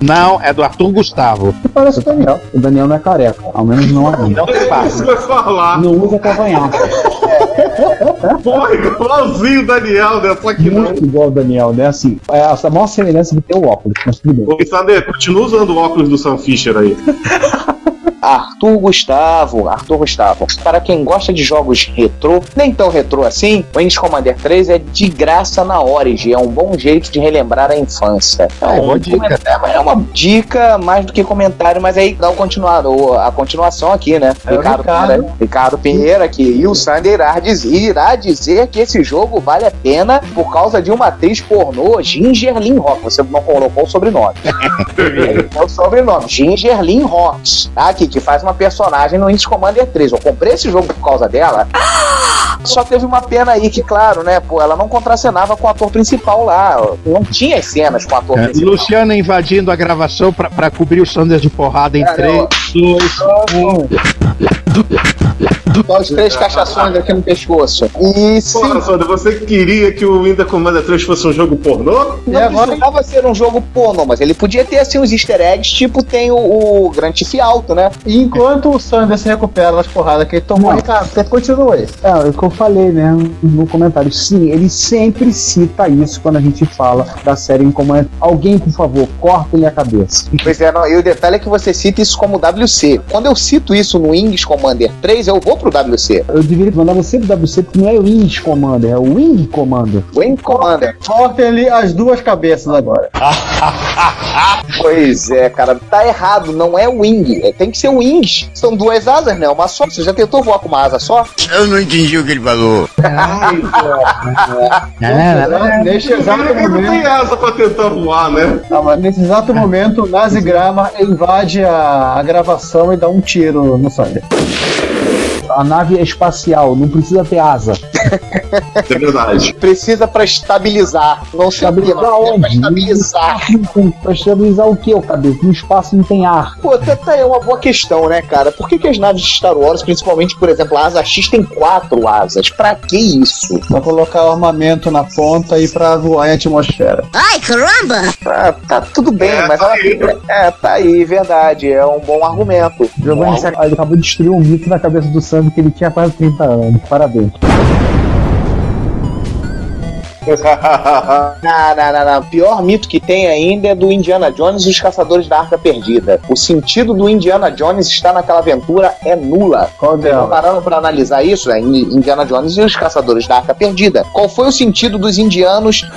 Não, é do Arthur Gustavo. Que parece o Daniel. O Daniel não é careca. Ao menos não ainda. Não se Você passa. vai falar. Não usa cavanhaque. Porra, igualzinho o Daniel, né? Só que não. Muito igual o Daniel, né? Assim, é a maior semelhança que tem o óculos, mas tudo bem. Ô, Sander, continua usando o óculos do Sam Fisher aí. Arthur Gustavo, Arthur Gustavo. Para quem gosta de jogos retrô, nem tão retrô assim, o Wings Commander 3 é de graça na Origin, é um bom jeito de relembrar a infância. Ah, é um boa dica. comentário- É uma dica mais do que comentário, mas aí dá o continuado, a continuação aqui, né? É Ricardo, Ricardo. Pinheira, Ricardo Pinheira aqui. E o Sander irá dizer, irá dizer que esse jogo vale a pena por causa de uma atriz pornô, Ginger Lynn Rock. Você não colocou o sobrenome. É o sobrenome, Ginger Lynn Rocks, tá? Que, que faz uma personagem no Wings Commander 3. Eu comprei esse jogo por causa dela. Só teve uma pena aí que, claro, né, pô, ela não contracenava com o ator principal lá. Não tinha as cenas com o ator É, principal. Luciana invadindo a gravação pra, pra cobrir o Sanders de porrada em É, 3, não. 2, 1. Só os três cachações aqui no pescoço. E sim, Porra, Sander, você queria que o Winter Commander 3 fosse um jogo pornô? não agora- precisava ser um jogo pornô, mas ele podia ter assim uns easter eggs, tipo tem o, o Grand Theft Auto, né? E enquanto o Sander se recupera das porradas que ele tomou, Não. Ricardo, você continua aí. É, o que eu falei, né, no comentário. Sim, ele sempre cita isso quando a gente fala da série em comando. Alguém, por favor, corta-lhe a cabeça. Pois é, não, e o detalhe é que você cita isso como WC. Quando eu cito isso no Wings Commander Commander 3, eu vou pro WC. Eu deveria mandar você pro WC porque não é o Wing Commander, é o Wing Commander. Wing Commander. Cortem ali as duas cabeças agora. Pois é, cara, tá errado, não é Wing, é, tem que ser Wings. São duas asas, né? Uma só. Você já tentou voar com uma asa só? Eu não entendi o que ele falou. Neste exato Ele não tem momento. asa pra tentar voar, né? Não, mas nesse exato momento, o Nazi Grama invade a, a gravação e dá um tiro no Sander. Thank you. A nave é espacial, não precisa ter asa. É verdade. Precisa pra estabilizar. Não o Estabilizar é pra onde? estabilizar. Pra estabilizar o que, ô cabeça? No espaço não tem ar. Pô, até tá aí uma boa questão, né, cara? Por que, que as naves de Star Wars, principalmente, por exemplo, a asa X tem quatro asas? Pra que isso? Pra colocar o armamento na ponta e pra voar em atmosfera. Ai, caramba! Ah, tá tudo bem, É, mas tá aí. É, tá aí, verdade. É um bom argumento. Giovanni, você ele acabou de destruir um mito na cabeça do Sandro que ele tinha quase 30 anos. Parabéns. Não, não, não, não. Pior mito que tem ainda é do Indiana Jones e os Caçadores da Arca Perdida. O sentido do Indiana Jones estar naquela aventura é nula. Qual dela? pararam pra analisar isso? né? Indiana Jones e os Caçadores da Arca Perdida. Qual foi o sentido dos indianos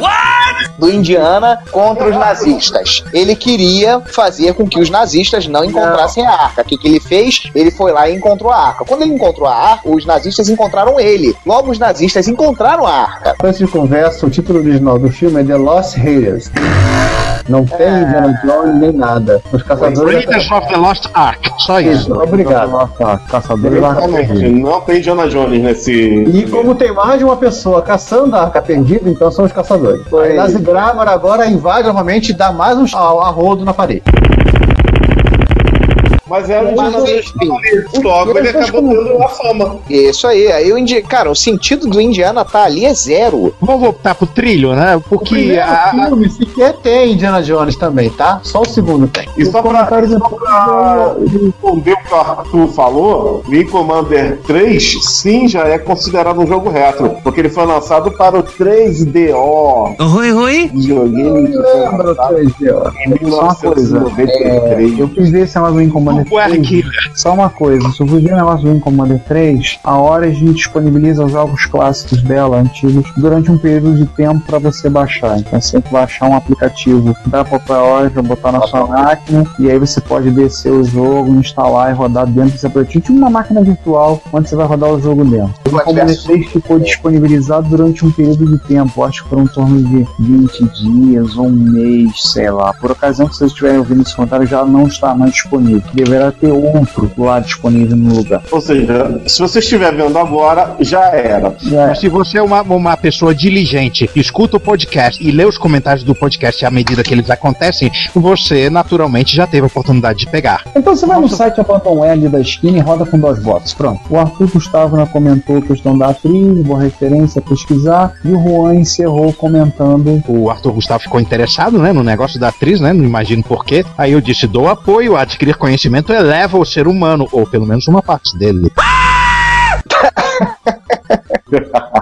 do Indiana contra os nazistas? Ele queria fazer com que os nazistas não encontrassem a arca. O que, que ele fez? Ele foi lá e encontrou a arca. Quando ele encontrou a arca, os nazistas encontraram ele. Logo, os nazistas encontraram a arca. Antes de conversa, o título original do filme é The Lost Raiders. Não tem É. Indiana Jones nem nada. Os caçadores. Raiders of the Lost Ark. Só isso. Isso, obrigado. Caçadores da Arca. Perdida. Não tem Indiana Jones nesse. E como tem mais de uma pessoa caçando a arca perdida, então são os caçadores. Aí Nazi Grammar agora invade novamente e dá mais um a- arrodo na parede. Mas era um enfim. Jones. Logo ele acabou tendo a fama. Isso aí, aí o Indi... cara, o sentido do Indiana tá ali é zero. Vamos voltar pro trilho, né? O Porque primeiro a, a- filme sequer tem Indiana Jones também, tá? Só o segundo tem. E só pra, só pra responder o que o Arthur falou, Wing Commander 3, sim, já é considerado um jogo retro, porque ele foi lançado para o 3DO. Oi, oi. Videogame que foi lançado 3D, ó. em Só uma coisa, 1993. Eu fiz ver esse negócio do Wing Commander o 3. Arquilha. Só uma coisa, se eu fui ver o negócio do Wing Commander 3, a Origin disponibiliza os jogos clássicos dela, antigos, durante um período de tempo para você baixar. Então você tem que baixar um aplicativo da própria Origin, botar na sua máquina, e aí você pode descer o jogo, instalar e rodar dentro desse aplicativo, tipo uma máquina virtual, onde você vai rodar o jogo dentro. O Wing Commander 3 ficou disponibilizado durante um período de tempo, acho que foram em torno de 20 dias ou um mês, sei lá. Por ocasião que vocês estiverem ouvindo esse comentário, já não está mais disponível. Deverá ter outro lá disponível no lugar. Ou seja, se você estiver vendo agora, já era. Já Mas se você é uma, uma pessoa diligente, escuta o podcast e lê os comentários do podcast à medida que eles acontecem, você naturalmente já teve a oportunidade de pegar. Então você vai no site um L da esquina e roda com dois votos. Pronto. O Arthur Gustavo né, comentou a questão da atriz, boa referência a pesquisar, e o Juan encerrou comentando. O Arthur Gustavo ficou interessado né, no negócio da atriz, né? Não imagino porquê. Aí eu disse: dou apoio, adquirir conhecimento eleva o ser humano, ou pelo menos uma parte dele.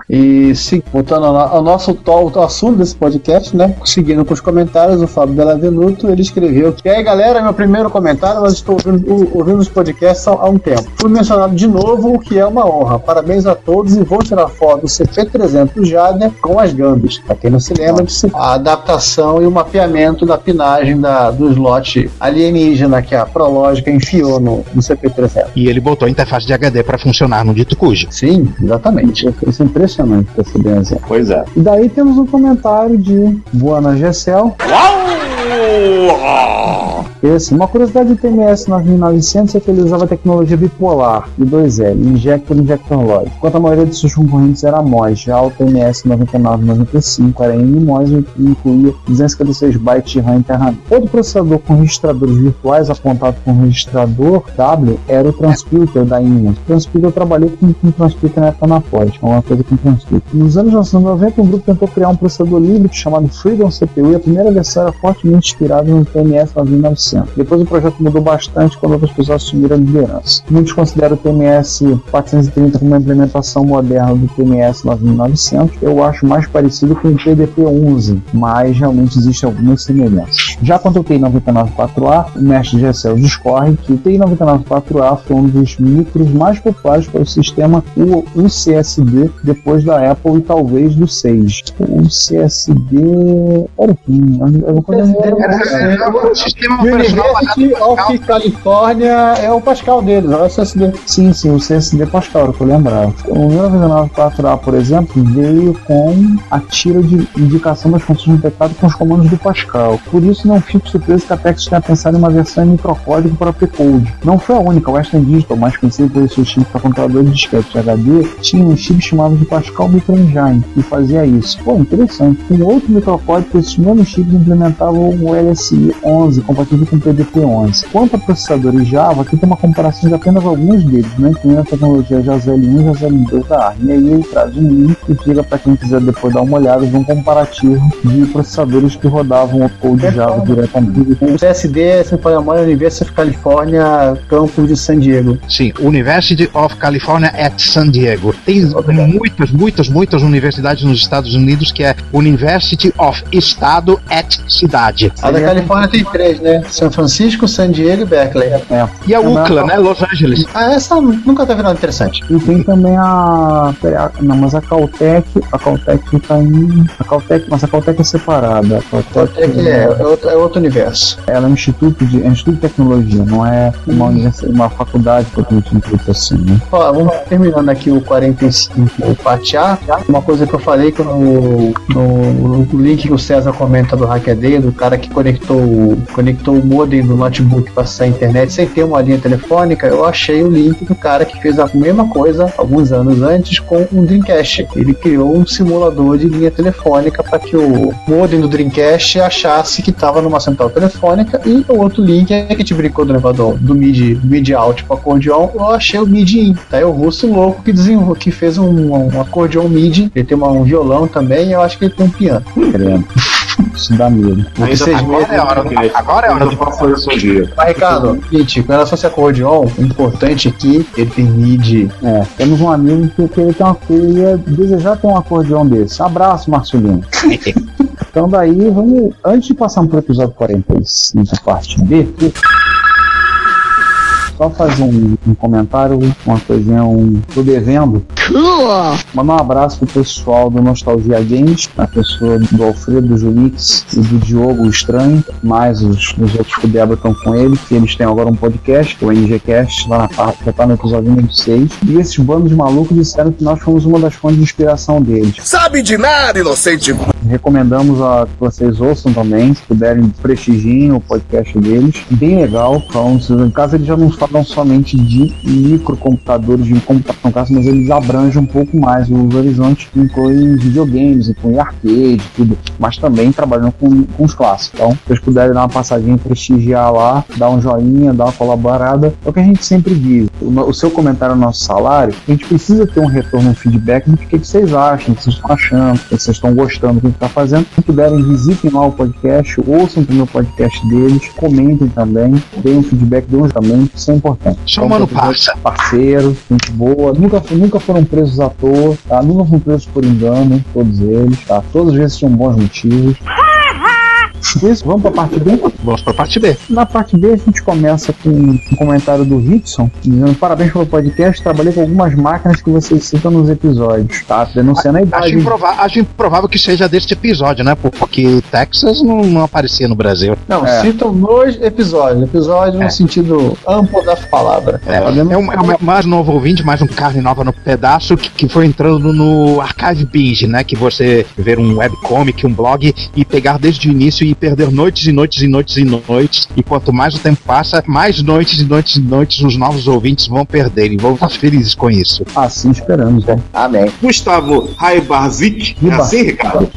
E sim, voltando ao, nosso to- ao assunto desse podcast, né? Seguindo com os comentários, o Fábio Bellavenuto, ele escreveu que, e aí galera, meu primeiro comentário, mas estou ouvindo, ouvindo os podcasts há, há um tempo. Fui mencionado de novo, o que é uma honra. Parabéns a todos e vou tirar foto do CP300 Jader com as gambas. Pra quem não se lembra, a adaptação e o mapeamento da pinagem da, do slot alienígena que a Prológica enfiou no, no CP300. E ele botou a interface de HD para funcionar no dito cujo. Sim, exatamente. Isso é impressionante, pra ser bem exemplo. Pois é. E daí temos um comentário de Buana Gessel. Esse, uma curiosidade do TMS 9900 é que ele usava tecnologia bipolar e 2L, Injector Injector Logic, enquanto a maioria de seus concorrentes era MOS. Já o TMS 9995 era NMOS e incluía 256 bytes de RAM internamente. Outro processador com registradores virtuais apontado com registrador W era o Transputer da Inman. O Transputer eu trabalhei com, com Transputer na época na Pod, alguma coisa com Transputer. Nos anos 90, um grupo tentou criar um processador livre chamado Freedom CPU e a primeira versão era fortemente inspirada no TMS 9900. Depois o projeto mudou bastante quando outras pessoas assumiram a liderança. Muitos consideram o TMS 430 como uma implementação moderna do TMS 9900. Eu acho mais parecido com o PDP-11, mas realmente existem algumas semelhanças. Já quanto ao TI 994A, o mestre Excel discorre que o TI 994A foi um dos micros mais populares para o sistema UCSD depois da Apple e talvez do 6. O UCSD era o. Eu vou fazer O sistema University of California é o Pascal deles, é o SSD. Sim, sim, o CSD Pascal, que eu lembrava. O 994A, por exemplo, veio com a tira de indicação das funções do teclado com os comandos do Pascal. Por isso, não fico surpreso que a Texas tenha pensado em uma versão em microcódigo para P-Code. Não foi a única, o Western Digital, mais conhecido pelos seus chips para computadores de disquete HD, tinha um chip chamado de Pascal Micro Engine, que fazia isso. Pô, interessante. Um outro microcódigo, esses mesmos chips implementavam o LSI 11, compatível com o PDP-11. Quanto a processadores Java, aqui tem uma comparação de apenas alguns deles, né, incluindo a tecnologia JZL1 e JZL2 da ARM. E aí ele traz um link que fica para quem quiser depois dar uma olhada de um comparativo de processadores que rodavam o code Java diretamente. O CSD, se não for a memória, University of California, campus de San Diego. Sim, University of California at San Diego. Tem muitas, muitas, muitas universidades nos Estados Unidos que é University of Estado at Cidade. A da Califórnia tem três, né? São Francisco, San Diego e Berkeley. É. E a UCLA, né? Los Angeles. Ah, essa nunca teve nada interessante. E tem também a. Não, mas a Caltech. A Caltech fica em. A Caltech, mas a Caltech é separada. A Caltech É, que é, é, outro, é outro universo. Ela é um instituto de, é um instituto de tecnologia, não é uma, universidade- uma faculdade dito assim, né? Ó, vamos terminando aqui o 45, o parte A. Uma coisa que eu falei que no, no, no link que o César comenta do Hackaday, do cara que conectou, conectou o modem do notebook para acessar a internet sem ter uma linha telefônica, eu achei o link do cara que fez a mesma coisa alguns anos antes com um Dreamcast. Ele criou um simulador de linha telefônica para que o modem do Dreamcast achasse que estava numa central telefônica e o outro link é que a gente brincou do negócio do, MIDI, MIDI out para acordeon, eu achei o MIDI in. Tá aí o russo louco que, desenvol... que fez um, um acordeon MIDI, ele tem uma- um violão também e eu acho que ele tem um piano. Isso dá medo. Ainda tá Vocês Agora medo, é a hora, agora é hora do fazer isso um dia. Mas, Ricardo, gente, com relação a esse acordeon, o importante aqui, ele tem MIDI. É, temos um amigo que, que ele tem uma que ia desejar ter um acordeão desse. Abraço, Marcelino. então daí, vamos. Antes de passar pro episódio 45, parte B, só fazer um, um comentário, uma coisinha, um. tô devendo. Mandar um abraço pro pessoal do Nostalgia Games, a pessoa do Alfredo, do Julix e do Diogo o Estranho, mais os, os outros que o Débora estão com ele, que eles têm agora um podcast, que é o NGCast, lá na parte, já tá no episódio 26. E esses bandos de malucos disseram que nós fomos uma das fontes de inspiração deles. Sabe de nada, inocente. Recomendamos a que vocês ouçam também, se puderem prestigiem o podcast deles. Bem legal. Então, se- no caso, eles já não falam somente de microcomputadores, de computação mas eles abrangem um pouco mais os horizontes, que incluem videogames, incluem arcade, tudo. Mas também trabalham com, com os clássicos. Então, se vocês puderem dar uma passadinha, prestigiar lá, dar um joinha, dar uma colaborada, é o que a gente sempre diz. O, seu comentário no nosso salário, a gente precisa ter um retorno, um feedback do que, que vocês acham, o que vocês estão achando, o que vocês estão gostando do que está fazendo. Se puderem, visitem lá o podcast, ouçam também o podcast deles, comentem também, deem um feedback, deem um também, isso é importante. Chamando Então, parça. Parceiro, gente boa, nunca, nunca foram presos à toa, tá? Nunca foram presos por engano, todos eles, tá? Todas as vezes tinham bons motivos. Isso, vamos pra parte B? Vamos pra parte B. Na parte B, a gente começa com um comentário do Rickson, dizendo parabéns pelo podcast, trabalhei com algumas máquinas que vocês citam nos episódios, tá? Denunciando a idade. Acho, improva- acho improvável que seja deste episódio, né? Porque Texas não, não aparecia no Brasil. Não, É. citam nos episódios. Episódio no sentido amplo da palavra. É, é, um, é mais novo ouvinte, mais um carne nova no pedaço que, que foi entrando no Archive Binge, né? Que você ver um webcomic, um blog e pegar desde o início e perder noites e noites e noites e noites. E quanto mais o tempo passa, mais noites e noites e noites os novos ouvintes vão perder e vão estar felizes com isso. Assim esperamos, né? Amém. Gustavo Raibarzik, é assim, Ricardo?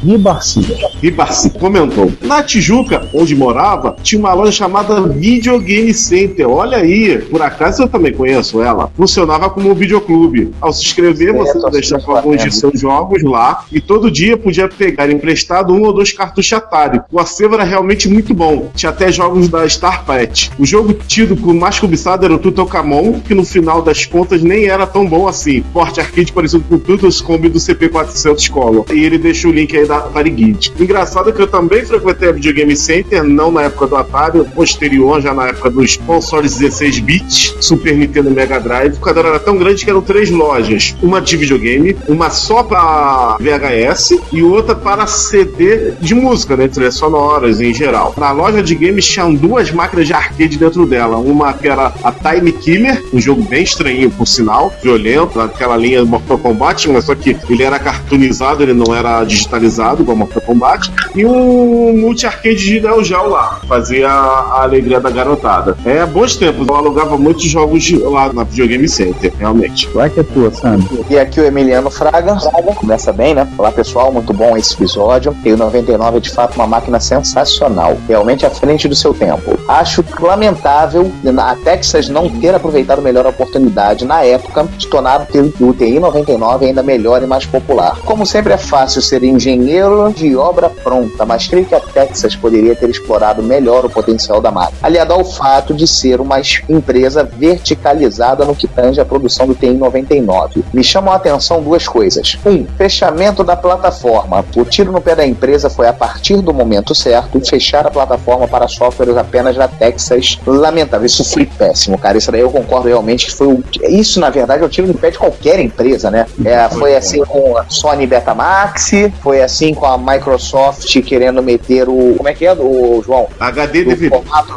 Ribarzik comentou. Na Tijuca, onde morava, tinha uma loja chamada Videogame Center. Olha aí, por acaso eu também conheço ela. Funcionava como um videoclube. Ao se inscrever, Certo, você deixava alguns de seus jogos lá e todo dia podia pegar emprestado um ou dois cartuchos Atari. O acervo escrevo era realmente muito bom. Tinha até jogos da Starpet. O jogo tido como mais cobiçado era o Tutankhamon, que no final das contas nem era tão bom assim. Porte arcade parecido com o Tutankhamon do CP400 Color. E ele deixa o link aí da Atari Guide. Engraçado é que eu também frequentei a Videogame Center, não na época do Atari, posterior, já na época dos consoles 16 bits, Super Nintendo Mega Drive. O cadastro era tão grande que eram três lojas: uma de videogame, uma só para VHS e outra para CD de música, né? Trilhas sonoras em geral. Na loja de games tinham duas máquinas de arcade dentro dela. Uma que era a Time Killer, um jogo bem estranho, por sinal, violento, naquela linha do Mortal Kombat, mas só que ele era cartoonizado, ele não era digitalizado, igual Mortal Kombat. E um multi-arcade de Neo Geo lá, fazia a alegria da garotada. É, bons tempos, eu alugava muitos jogos lá na Videogame Center, realmente. Vai que é tua, Sandro. E aqui o Emiliano Fraga. Começa bem, né? Olá pessoal, muito bom esse episódio. E o 99 é de fato uma máquina sensacional, realmente à frente do seu tempo. Acho lamentável a Texas não ter aproveitado melhor a oportunidade na época de tornar o TI 99 ainda melhor e mais popular. Como sempre é fácil ser engenheiro de obra pronta, mas creio que a Texas poderia ter explorado melhor o potencial da máquina, aliado ao fato de ser uma empresa verticalizada no que tange a produção do TI 99. Me chamam a atenção duas coisas. Um, fechamento da plataforma. O tiro no pé da empresa foi a partir do momento certo fechar a plataforma para softwares apenas da Texas. Lamentável, isso foi péssimo, cara. Isso daí eu concordo realmente que foi o... Isso, na verdade, é o tiro no pé de qualquer empresa, né? É, foi assim com a Sony Betamax, foi assim com a Microsoft querendo meter o. Como é que é, o João? HD DVD.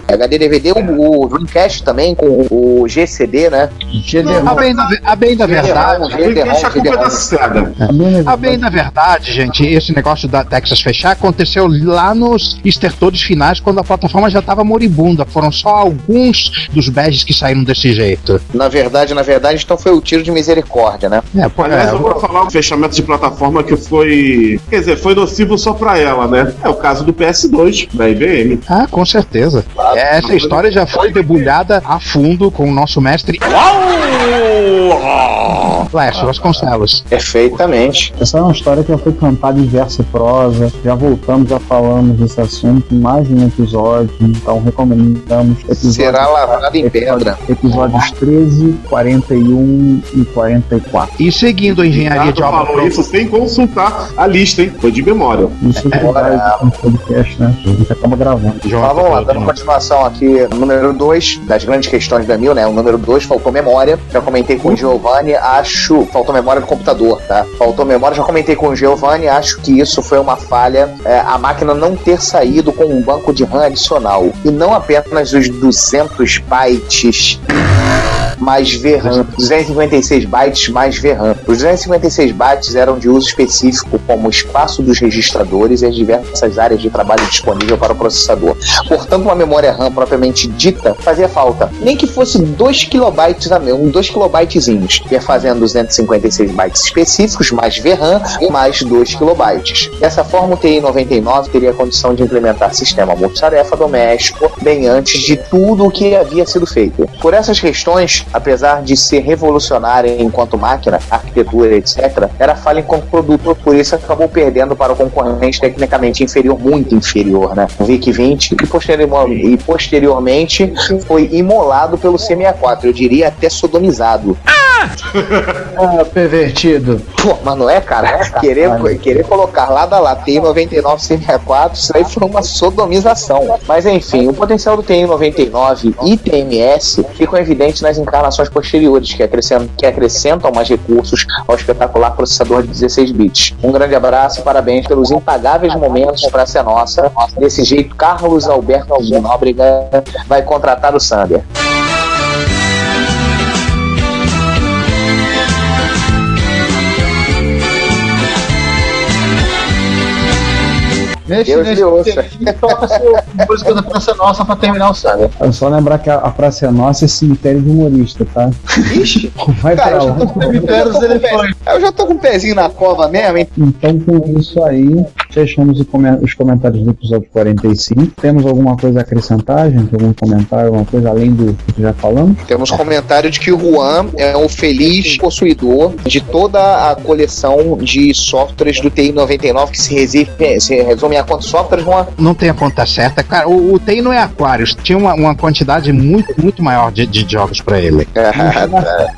HD DVD, o, o Dreamcast também, com o GCD, né? A bem da, a bem da verdade. A é bem da verdade, gente, esse negócio da Texas fechar aconteceu lá nos estertores finais, quando a plataforma já estava moribunda. Foram só alguns dos badges que saíram desse jeito. Na verdade, na verdade, então foi o tiro de misericórdia, né? É, pô, Aliás, é, eu vou falar um fechamento de plataforma que foi. Quer dizer, foi nocivo só pra ela, né? É o caso do PS2, da IBM. Ah, com certeza. Essa história já foi debulhada a fundo com o nosso mestre. Flash Vasconcelos. Perfeitamente. Essa é uma história que já foi cantada em verso e prosa. Já voltamos, já falamos desse assunto em mais de um episódio. Então recomendamos episódios, Será lavado em pedra. episódios 13, 41 e 44. E seguindo a engenharia de obra falou isso sem consultar a lista, hein? Foi de memória. Isso é verdade no podcast, né? A gente acaba gravando. Mas vamos lá, dando continuação aqui, número 2 das grandes questões da Mil, né? O número 2 faltou memória. Já comentei com o Giovanni, acho. Faltou memória do computador, tá? Faltou memória, já comentei com o Giovanni, acho que isso foi uma falha. é, a máquina não ter saído com um banco de RAM adicional. E não apenas os 200 bytes mais VRAM, 256 bytes mais VRAM. Os 256 bytes eram de uso específico como espaço dos registradores e as diversas áreas de trabalho disponível para o processador. Portanto, uma memória RAM propriamente dita fazia falta. Nem que fosse 2 kilobytes a um 2 kilobytezinhos. Ia fazendo 256 bytes específicos mais VRAM mais 2 kilobytes. Dessa forma, o TI 99 teria condição de implementar sistema multitarefa doméstico bem antes de tudo o que havia sido feito. Por essas questões, apesar de ser revolucionária enquanto máquina, arquitetura, etc., era falha enquanto produto, por isso acabou perdendo para o concorrente tecnicamente inferior, muito inferior, né? O VIC-20, e, posterior- e posteriormente foi imolado pelo C64, eu diria até sodomizado. Ah, pervertido. Pô, mas não é, cara? Querer, querer colocar lado a lado TI 99 64, isso aí foi uma sodomização. Mas enfim, o potencial do TI 99 e TMS ficam evidentes nas encarnações posteriores, que acrescentam, que acrescentam mais recursos ao espetacular processador de 16 bits. Um grande abraço parabéns pelos impagáveis momentos para ser nossa. Desse jeito, Carlos Alberto Nóbrega vai contratar o Sander. Nesse, Deus nesse lhe ouça. toca seu música da Praça Nossa pra terminar o Saga. É só lembrar que a, a Praça Nossa é cemitério de humorista, tá? Ixi, Vai cara, pra eu já, lá. tô com, eu, já tô com o pezinho, eu já tô com o pezinho na cova mesmo, hein? Então com isso aí, fechamos os comentários do episódio 45. Temos alguma coisa a acrescentar, gente? Algum comentário, alguma coisa além do que já falamos? Temos comentário de que o Juan é o feliz possuidor de toda a coleção de softwares do TI 99 que se resume a quantos softwares, Juan? Não tem a conta certa. Cara, o, o TI não é Aquarius. Tinha uma, uma quantidade muito, muito maior de, de jogos pra ele.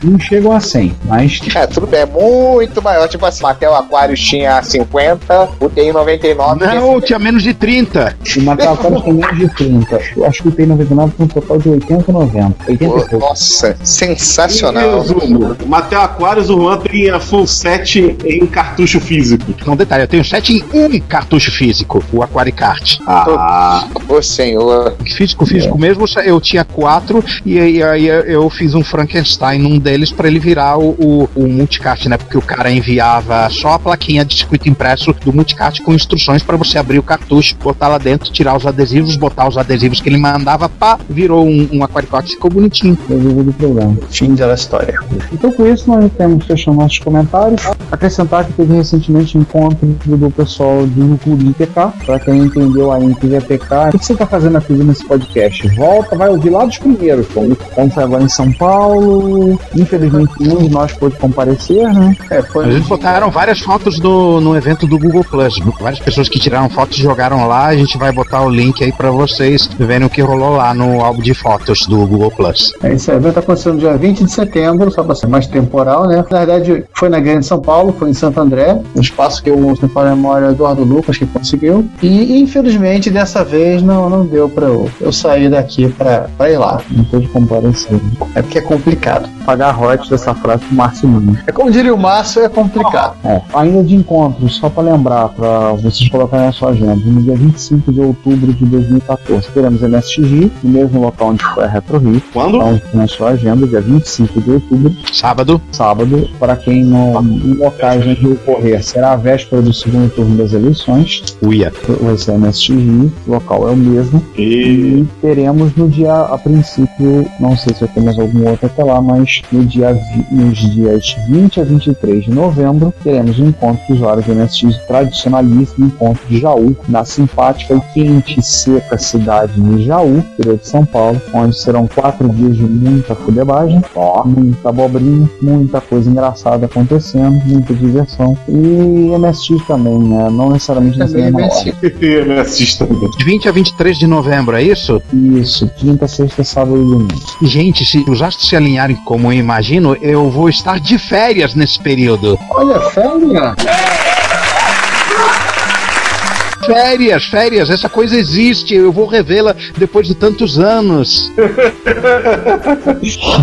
Não chegam a 100, mas. É, tudo bem, é muito maior. Tipo assim, até o Aquarius tinha 50, o TI 99. Não, tinha menos de 30. O Matal Aquarius tem menos de 30. Eu acho que o T99 tem um total de 80 ou 90. 80 e pouco. Nossa, sensacional. Resumo, o Mateo Aquarius, o Juan tem a full set em cartucho físico. Um detalhe, eu tenho 7 em um cartucho físico, o Aquaricart. Ah, Ô senhor. Físico, físico mesmo, eu tinha quatro e aí aí eu fiz um Frankenstein num deles pra ele virar o, o, o multicart, né? Porque o cara enviava só a plaquinha de circuito impresso do multicart com instruções pra você abrir o cartucho, botar lá dentro, tirar os adesivos, botar os adesivos que ele mandava, pá, virou um, um Aquaricart, ficou bonitinho. Resolvido o problema. Fim da história. Então com isso nós temos fechando nossos comentários. Acrescentar que teve recentemente um encontro do pessoal do Clube IPK. Pra quem não entendeu que é PK, o que você tá fazendo aqui nesse podcast? Volta, vai ouvir lá dos primeiros, como, como foi agora em São Paulo. Infelizmente nenhum de nós pôde comparecer, né? É, foi Eles botaram várias fotos do, no evento do Google Plus. Várias pessoas que tiraram fotos jogaram lá. A gente vai botar o link aí pra vocês verem o que rolou lá no álbum de fotos do Google Plus. É, Esse evento aconteceu no dia 20 de setembro, só para ser mais temporal, né? Na verdade, foi na Grande São Paulo, foi em Santo André, um espaço que o, se não falar a memória, é Eduardo Lucas que conseguiu. E infelizmente dessa vez não, não deu para eu, eu sair daqui para ir lá. Não pôde comparecer. É porque é complicado. Pagar royalties dessa frase pro Márcio Nunes. É como diria o Márcio, é complicado. É, ainda de encontro, só para lembrar, para vocês colocarem na sua agenda, no dia 25 de outubro de 2014, teremos MSX, no mesmo local onde foi a Retro Rio. Quando? Então, na sua agenda, dia 25 de outubro, Sábado. sábado, para quem não em locais onde ocorrer, será a véspera do segundo turno das eleições. Uia. Vai ser MSX Rio, o local é o mesmo. E E teremos no dia, a princípio, não sei se mais algum outro até lá, mas no dia, nos dias 20 a 23 de novembro, teremos um encontro de usuários de MSX tradicionalíssimo, encontro de Jaú, na simpática e quente e seca cidade de Jaú, interior de São Paulo, onde serão quatro dias de muita fudebagem, muita abobrinha, muita coisa engraçada acontecendo, muita diversão. E MSX também, né? Não necessariamente nessa Também mesma MSX. também. De 20 a 23 de novembro, é isso? Isso, quinta, sexta, sábado e domingo. Gente, se os astros se alinharem como eu imagino, eu vou estar de férias nesse período. Olha, férias! Férias, férias, essa coisa existe, eu vou revê-la depois de tantos anos.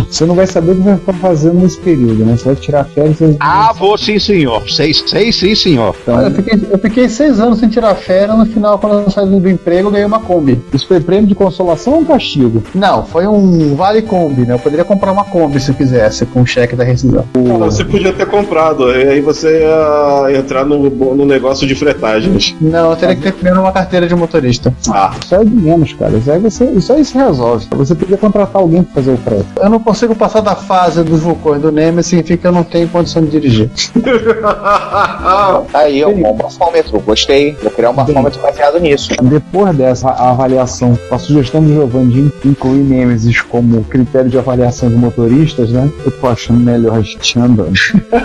Você não vai saber o que vai fazendo nesse período, né? Você vai tirar férias. Você... Ah, vou sim, senhor. Sei, sei sim, senhor. Então, Eu fiquei, eu fiquei seis anos sem tirar férias, no final, quando eu saí do emprego, eu ganhei uma Kombi. Isso foi prêmio de consolação ou um castigo? Não, foi um Vale Kombi, né? Eu poderia comprar uma Kombi se eu quisesse, com o cheque da rescisão. Ah, Você podia ter comprado, e aí você ia entrar no, no negócio de fretagens. Não, eu teria que ter uma carteira de motorista. Ah, Isso é de menos, cara. Isso aí, você, isso aí se resolve. Você podia contratar alguém pra fazer o frete. Eu não consigo passar da fase dos vulcões do Nemesis, significa que eu não tenho condição de dirigir. Tá aí, ó, um bom bafômetro. Gostei. Vou criar um bafômetro baseado nisso. Depois dessa avaliação, a sugestão do Giovanni de incluir Nemesis como critério de avaliação de motoristas, né? Eu tô achando melhor a gente andando.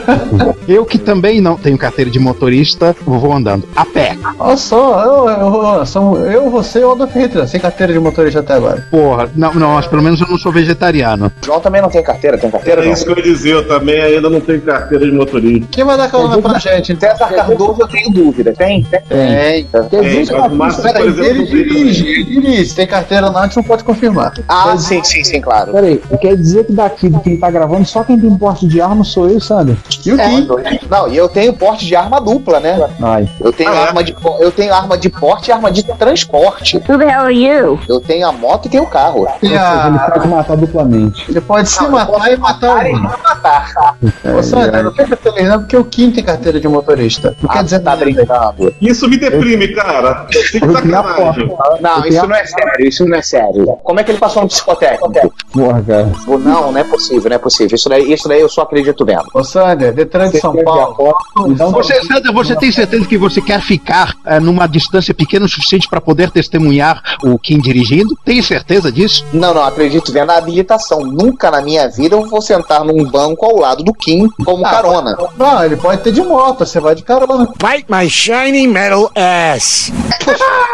Eu que também não tenho carteira de motorista, vou andando a pé. Olha só, eu, eu, são eu, você e o Adolf Hitler, sem carteira de motorista até agora. Porra, não, não, mas pelo menos eu não sou vegetariano. João também não tem carteira, tem carteira? era Não. isso que eu ia dizer, eu também ainda não tenho carteira de motorista. Quem vai dar carona pra gente? então? César Cardoso, eu tenho dúvida. Tem? Tem. Tem. É, mas o Márcio, por Peraí, exemplo, ele dirige, ele dirige. Tem carteira não, a gente não pode confirmar. Ah, sim, sim, sim, claro. Peraí, quer dizer que daqui de quem tá gravando, só quem tem porte de arma sou eu e Sander. E o É, Kim? dois. Não, e eu tenho porte de arma dupla, né? Ai. Eu tenho Ah, é? arma de eu tenho tenho arma de porte e arma de transporte. Who the hell are you? Eu tenho a moto e tenho o carro. Ou seja, ele pode matar duplamente. Ele pode se matar e matar alguém. matar. Ô, Sandra, não fica feliz não, porque o Kim tem carteira de motorista. Não quer dizer tá nada. brincando. Isso me deprime, cara. Tem que sacanagem. Não, isso não é sério, isso não é sério. Como é que ele passou no psicotécnico? Porra, cara. Não, não é possível, não é possível. Isso daí, isso daí eu só acredito vendo. Ô, Sander, Detran de São Paulo. Você, Sandra, você tem certeza que você quer ficar eh, numa distância pequena o suficiente para poder testemunhar o Kim dirigindo? Tem certeza disso? Não, não, acredito vendo a habilitação. Nunca na minha vida eu vou sentar num banco ao lado do Kim como carona. Não, ele pode ter de moto, você vai de carona. Bite my shiny metal ass.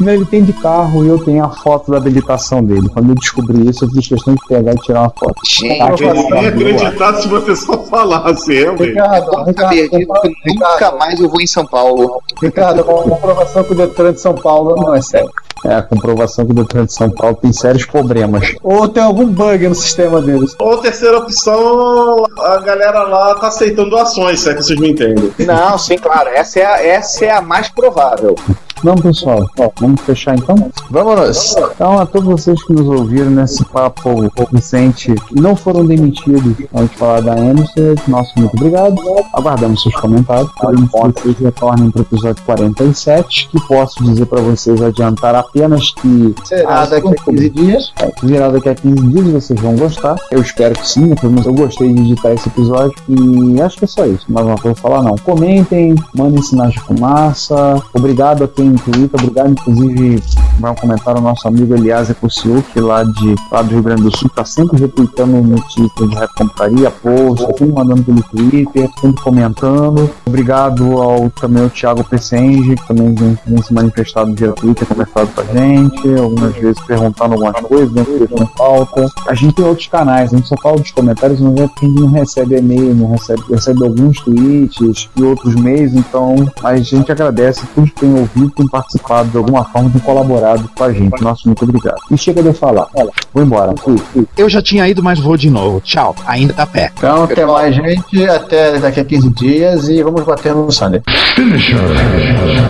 Não, ele tem de carro e eu tenho a foto da habilitação dele. Quando eu descobri isso, eu fiz questão de pegar e tirar uma foto. Gente, Eu nem acreditar se você só falasse. Ricardo, eu Ricardo, acredito que nunca mais eu vou em São Paulo. Ricardo, com a comprovação que o Detran de São Paulo não é sério. É a comprovação que o Detran de São Paulo tem sérios problemas. Ou tem algum bug no sistema deles. Ou terceira opção, a galera lá tá aceitando doações, se é que vocês me entendem. Não, sim, claro. Essa é a, essa é a mais provável. Vamos, pessoal. Ó, vamos fechar então? Vamos. Então, a todos vocês que nos ouviram nesse papo recente não foram demitidos ao gente falar da Emerson, nosso muito obrigado. Aguardamos seus comentários. Queremos que vocês retornem para o episódio 47, que posso dizer para vocês adiantar apenas que Será daqui a 15 dias. é, que virá daqui a 15 dias vocês vão gostar. Eu espero que sim, pelo menos eu gostei de editar esse episódio e acho que é só isso. Mais uma coisa falar não. Comentem, mandem sinais de fumaça. Obrigado a quem Twitter, obrigado inclusive vai um comentário nosso amigo Elias Ecosiuk lá, de, lá do Rio Grande do Sul, tá sempre retweetando notícias de recomputaria, post, tá sempre mandando pelo Twitter, sempre comentando. Obrigado ao também ao Thiago Pesenge, que também vem, vem se manifestado via Twitter, conversado com a gente, algumas vezes perguntando algumas coisas, do não falta. A gente tem outros canais, a gente só fala dos comentários, mas é porque a gente não recebe e-mail, não recebe, recebe alguns tweets e outros meios, então a gente agradece todos que têm ouvido, têm participado de alguma forma, têm colaborado com a gente. Nosso muito obrigado. E chega de eu falar. Olha, vou embora. Fui, fui. Eu já tinha ido, mas vou de novo. Tchau. Ainda tá pé. Então, até mais, gente. Até daqui a 15 dias e vamos bater no Sunday.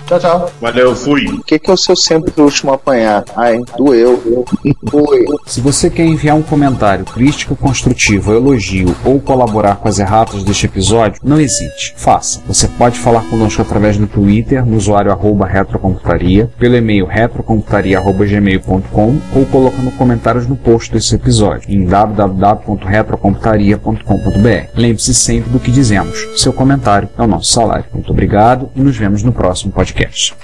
Tchau, tchau. Valeu, fui. O que, que é o seu sempre o último a apanhar? Ai, doeu. Foi. Se você quer enviar um comentário, crítico construtivo, elogio ou colaborar com as erratas deste episódio, não hesite. Faça. Você pode falar conosco através do Twitter, no usuário arroba retrocomputaria, pelo e-mail retrocomputaria.gmail.com ou colocando comentários no post desse episódio em www.retrocomputaria.com.br. Lembre-se sempre do que dizemos. Seu comentário é o nosso salário. Muito obrigado e nos vemos no próximo podcast.